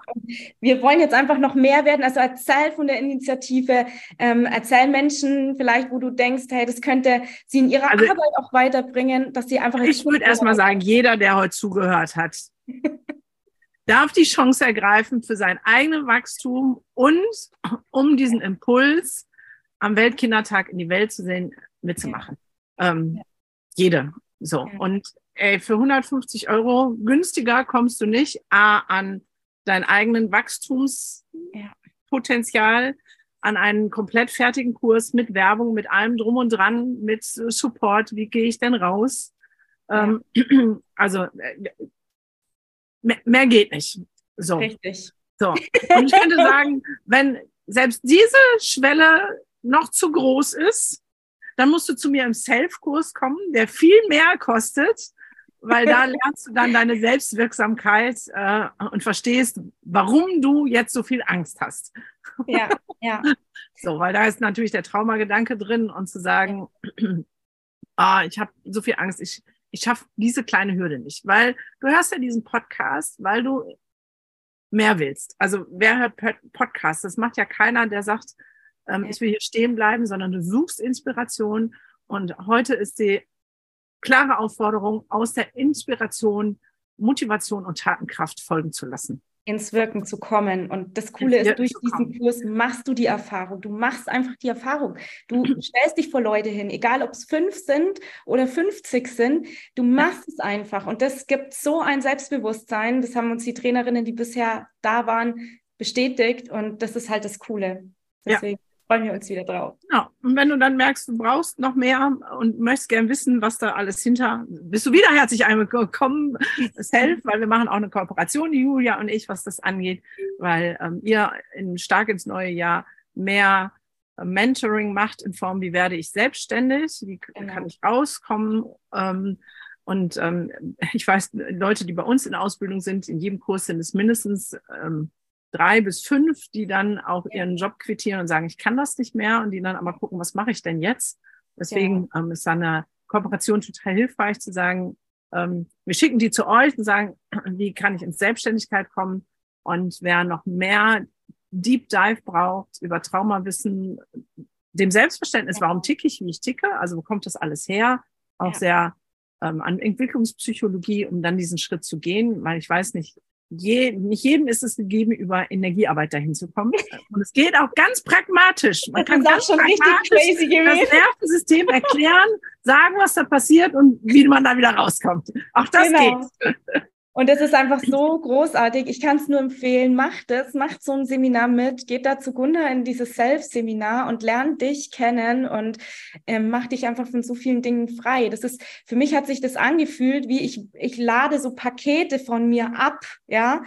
S2: wir wollen jetzt einfach noch mehr werden. Also erzähl von der Initiative, ähm, erzähl Menschen vielleicht, wo du denkst, hey, das könnte sie in ihrer also, Arbeit auch weiterbringen, dass sie einfach.
S1: Ich würde erstmal sagen, jeder, der heute zugehört hat, darf die Chance ergreifen für sein eigenes Wachstum und um diesen Impuls am Weltkindertag in die Welt zu sehen, mitzumachen. Ja. Ähm, ja. Jede. So. Ja. Und ey, für 150 Euro günstiger kommst du nicht A, an deinen eigenen Wachstumspotenzial, an einen komplett fertigen Kurs mit Werbung, mit allem drum und dran, mit Support. Wie gehe ich denn raus? Ähm, also äh, mehr, mehr geht nicht. So.
S2: Richtig.
S1: So. Und ich könnte sagen, wenn selbst diese Schwelle noch zu groß ist, dann musst du zu mir im Self-Kurs kommen, der viel mehr kostet, weil da lernst du dann deine Selbstwirksamkeit äh, und verstehst, warum du jetzt so viel Angst hast.
S2: Ja, ja.
S1: So, weil da ist natürlich der Traumagedanke drin und zu sagen, ah, ich habe so viel Angst, ich, ich schaffe diese kleine Hürde nicht, weil du hörst ja diesen Podcast, weil du mehr willst. Also wer hört Podcasts? Das macht ja keiner, der sagt, ähm, ich will hier stehen bleiben, sondern du suchst Inspiration. Und heute ist die klare Aufforderung, aus der Inspiration, Motivation und Tatenkraft folgen zu lassen
S2: ins Wirken zu kommen. Und das Coole ist, durch diesen Kurs machst du die Erfahrung. Du machst einfach die Erfahrung. Du stellst dich vor Leute hin, egal ob es fünf sind oder 50 sind. Du machst es einfach. Und das gibt so ein Selbstbewusstsein. Das haben uns die Trainerinnen, die bisher da waren, bestätigt. Und das ist halt das Coole. Deswegen. Ja freuen wir uns wieder drauf.
S1: Ja, und wenn du dann merkst, du brauchst noch mehr und möchtest gern wissen, was da alles hinter, bist du wieder herzlich willkommen, Self, weil wir machen auch eine Kooperation, die Julia und ich, was das angeht, weil ähm, ihr in, stark ins neue Jahr mehr äh, Mentoring macht in Form, wie werde ich selbstständig, wie genau. kann ich rauskommen. Ähm, und ähm, ich weiß, Leute, die bei uns in Ausbildung sind, in jedem Kurs sind es mindestens ähm, drei bis fünf, die dann auch ihren Job quittieren und sagen, ich kann das nicht mehr und die dann aber gucken, was mache ich denn jetzt? Deswegen ja. ähm, ist dann eine Kooperation total hilfreich zu sagen, ähm, wir schicken die zu euch und sagen, wie kann ich ins Selbstständigkeit kommen? Und wer noch mehr Deep Dive braucht über Traumawissen, dem Selbstverständnis, warum ticke ich, wie ich ticke, also wo kommt das alles her? Auch ja. sehr ähm, an Entwicklungspsychologie, um dann diesen Schritt zu gehen, weil ich weiß nicht, je, nicht jedem ist es gegeben, über Energiearbeit dahin zu kommen. Und es geht auch ganz pragmatisch. Man kann ganz schon richtig crazy gewesen. das Nervensystem erklären, sagen, was da passiert und wie man da wieder rauskommt. Auch das genau. geht.
S2: Und das ist einfach so großartig. Ich kann es nur empfehlen. Macht es, macht so ein Seminar mit, geht da zu Gunda in dieses Self-Seminar und lernt dich kennen und ähm, mach dich einfach von so vielen Dingen frei. Das ist, für mich hat sich das angefühlt, wie ich, ich lade so Pakete von mir ab, ja.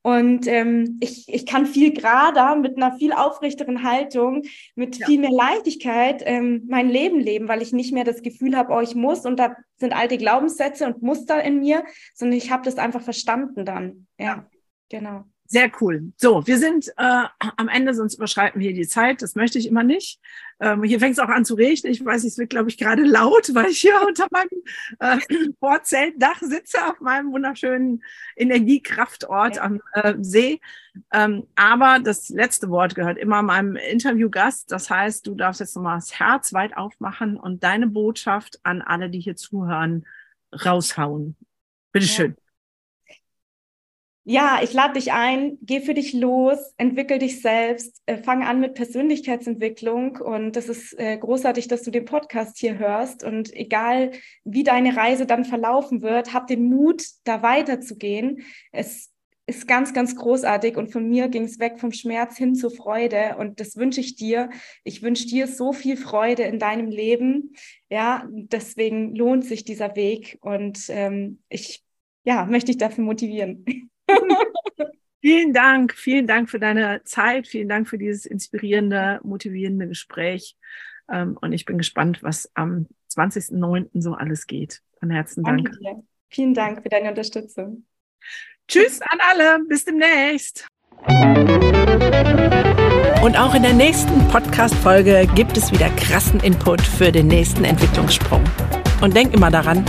S2: Und ähm, ich, ich kann viel gerader, mit einer viel aufrichteren Haltung, mit ja. viel mehr Leichtigkeit ähm, mein Leben leben, weil ich nicht mehr das Gefühl habe, oh, ich muss und da sind alte Glaubenssätze und Muster in mir, sondern ich habe das einfach verstanden dann. Ja, genau.
S1: Sehr cool. So, wir sind äh, am Ende, sonst überschreiten wir die Zeit. Das möchte ich immer nicht. Ähm, hier fängt es auch an zu regnen. Ich weiß, es wird, glaube ich, gerade laut, weil ich hier unter meinem äh, Vorzeltdach sitze, auf meinem wunderschönen Energiekraftort am äh, See. Ähm, aber das letzte Wort gehört immer meinem Interviewgast. Das heißt, du darfst jetzt nochmal das Herz weit aufmachen und deine Botschaft an alle, die hier zuhören, raushauen. Bitteschön. Ja.
S2: Ja, ich lade dich ein, geh für dich los, entwickel dich selbst, äh, fang an mit Persönlichkeitsentwicklung und das ist äh, großartig, dass du den Podcast hier hörst und egal wie deine Reise dann verlaufen wird, hab den Mut, da weiterzugehen. Es ist ganz, ganz großartig und von mir ging es weg vom Schmerz hin zur Freude und das wünsche ich dir. Ich wünsche dir so viel Freude in deinem Leben. Ja, deswegen lohnt sich dieser Weg und ähm, ich ja, möchte dich dafür motivieren.
S1: vielen Dank, vielen Dank für deine Zeit, vielen Dank für dieses inspirierende, motivierende Gespräch. Ähm, und ich bin gespannt, was am 20.09. so alles geht. Von Herzen Dank. Danke dir.
S2: Vielen Dank für deine Unterstützung.
S1: Tschüss an alle, bis demnächst. Und auch in der nächsten Podcast-Folge gibt es wieder krassen Input für den nächsten Entwicklungssprung. Und denk immer daran,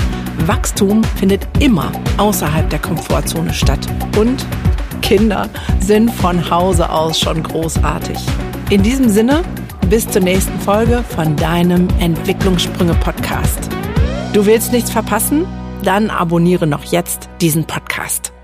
S1: Wachstum findet immer außerhalb der Komfortzone statt. Und Kinder sind von Hause aus schon großartig. In diesem Sinne, bis zur nächsten Folge von deinem Entwicklungssprünge-Podcast. Du willst nichts verpassen? Dann abonniere noch jetzt diesen Podcast.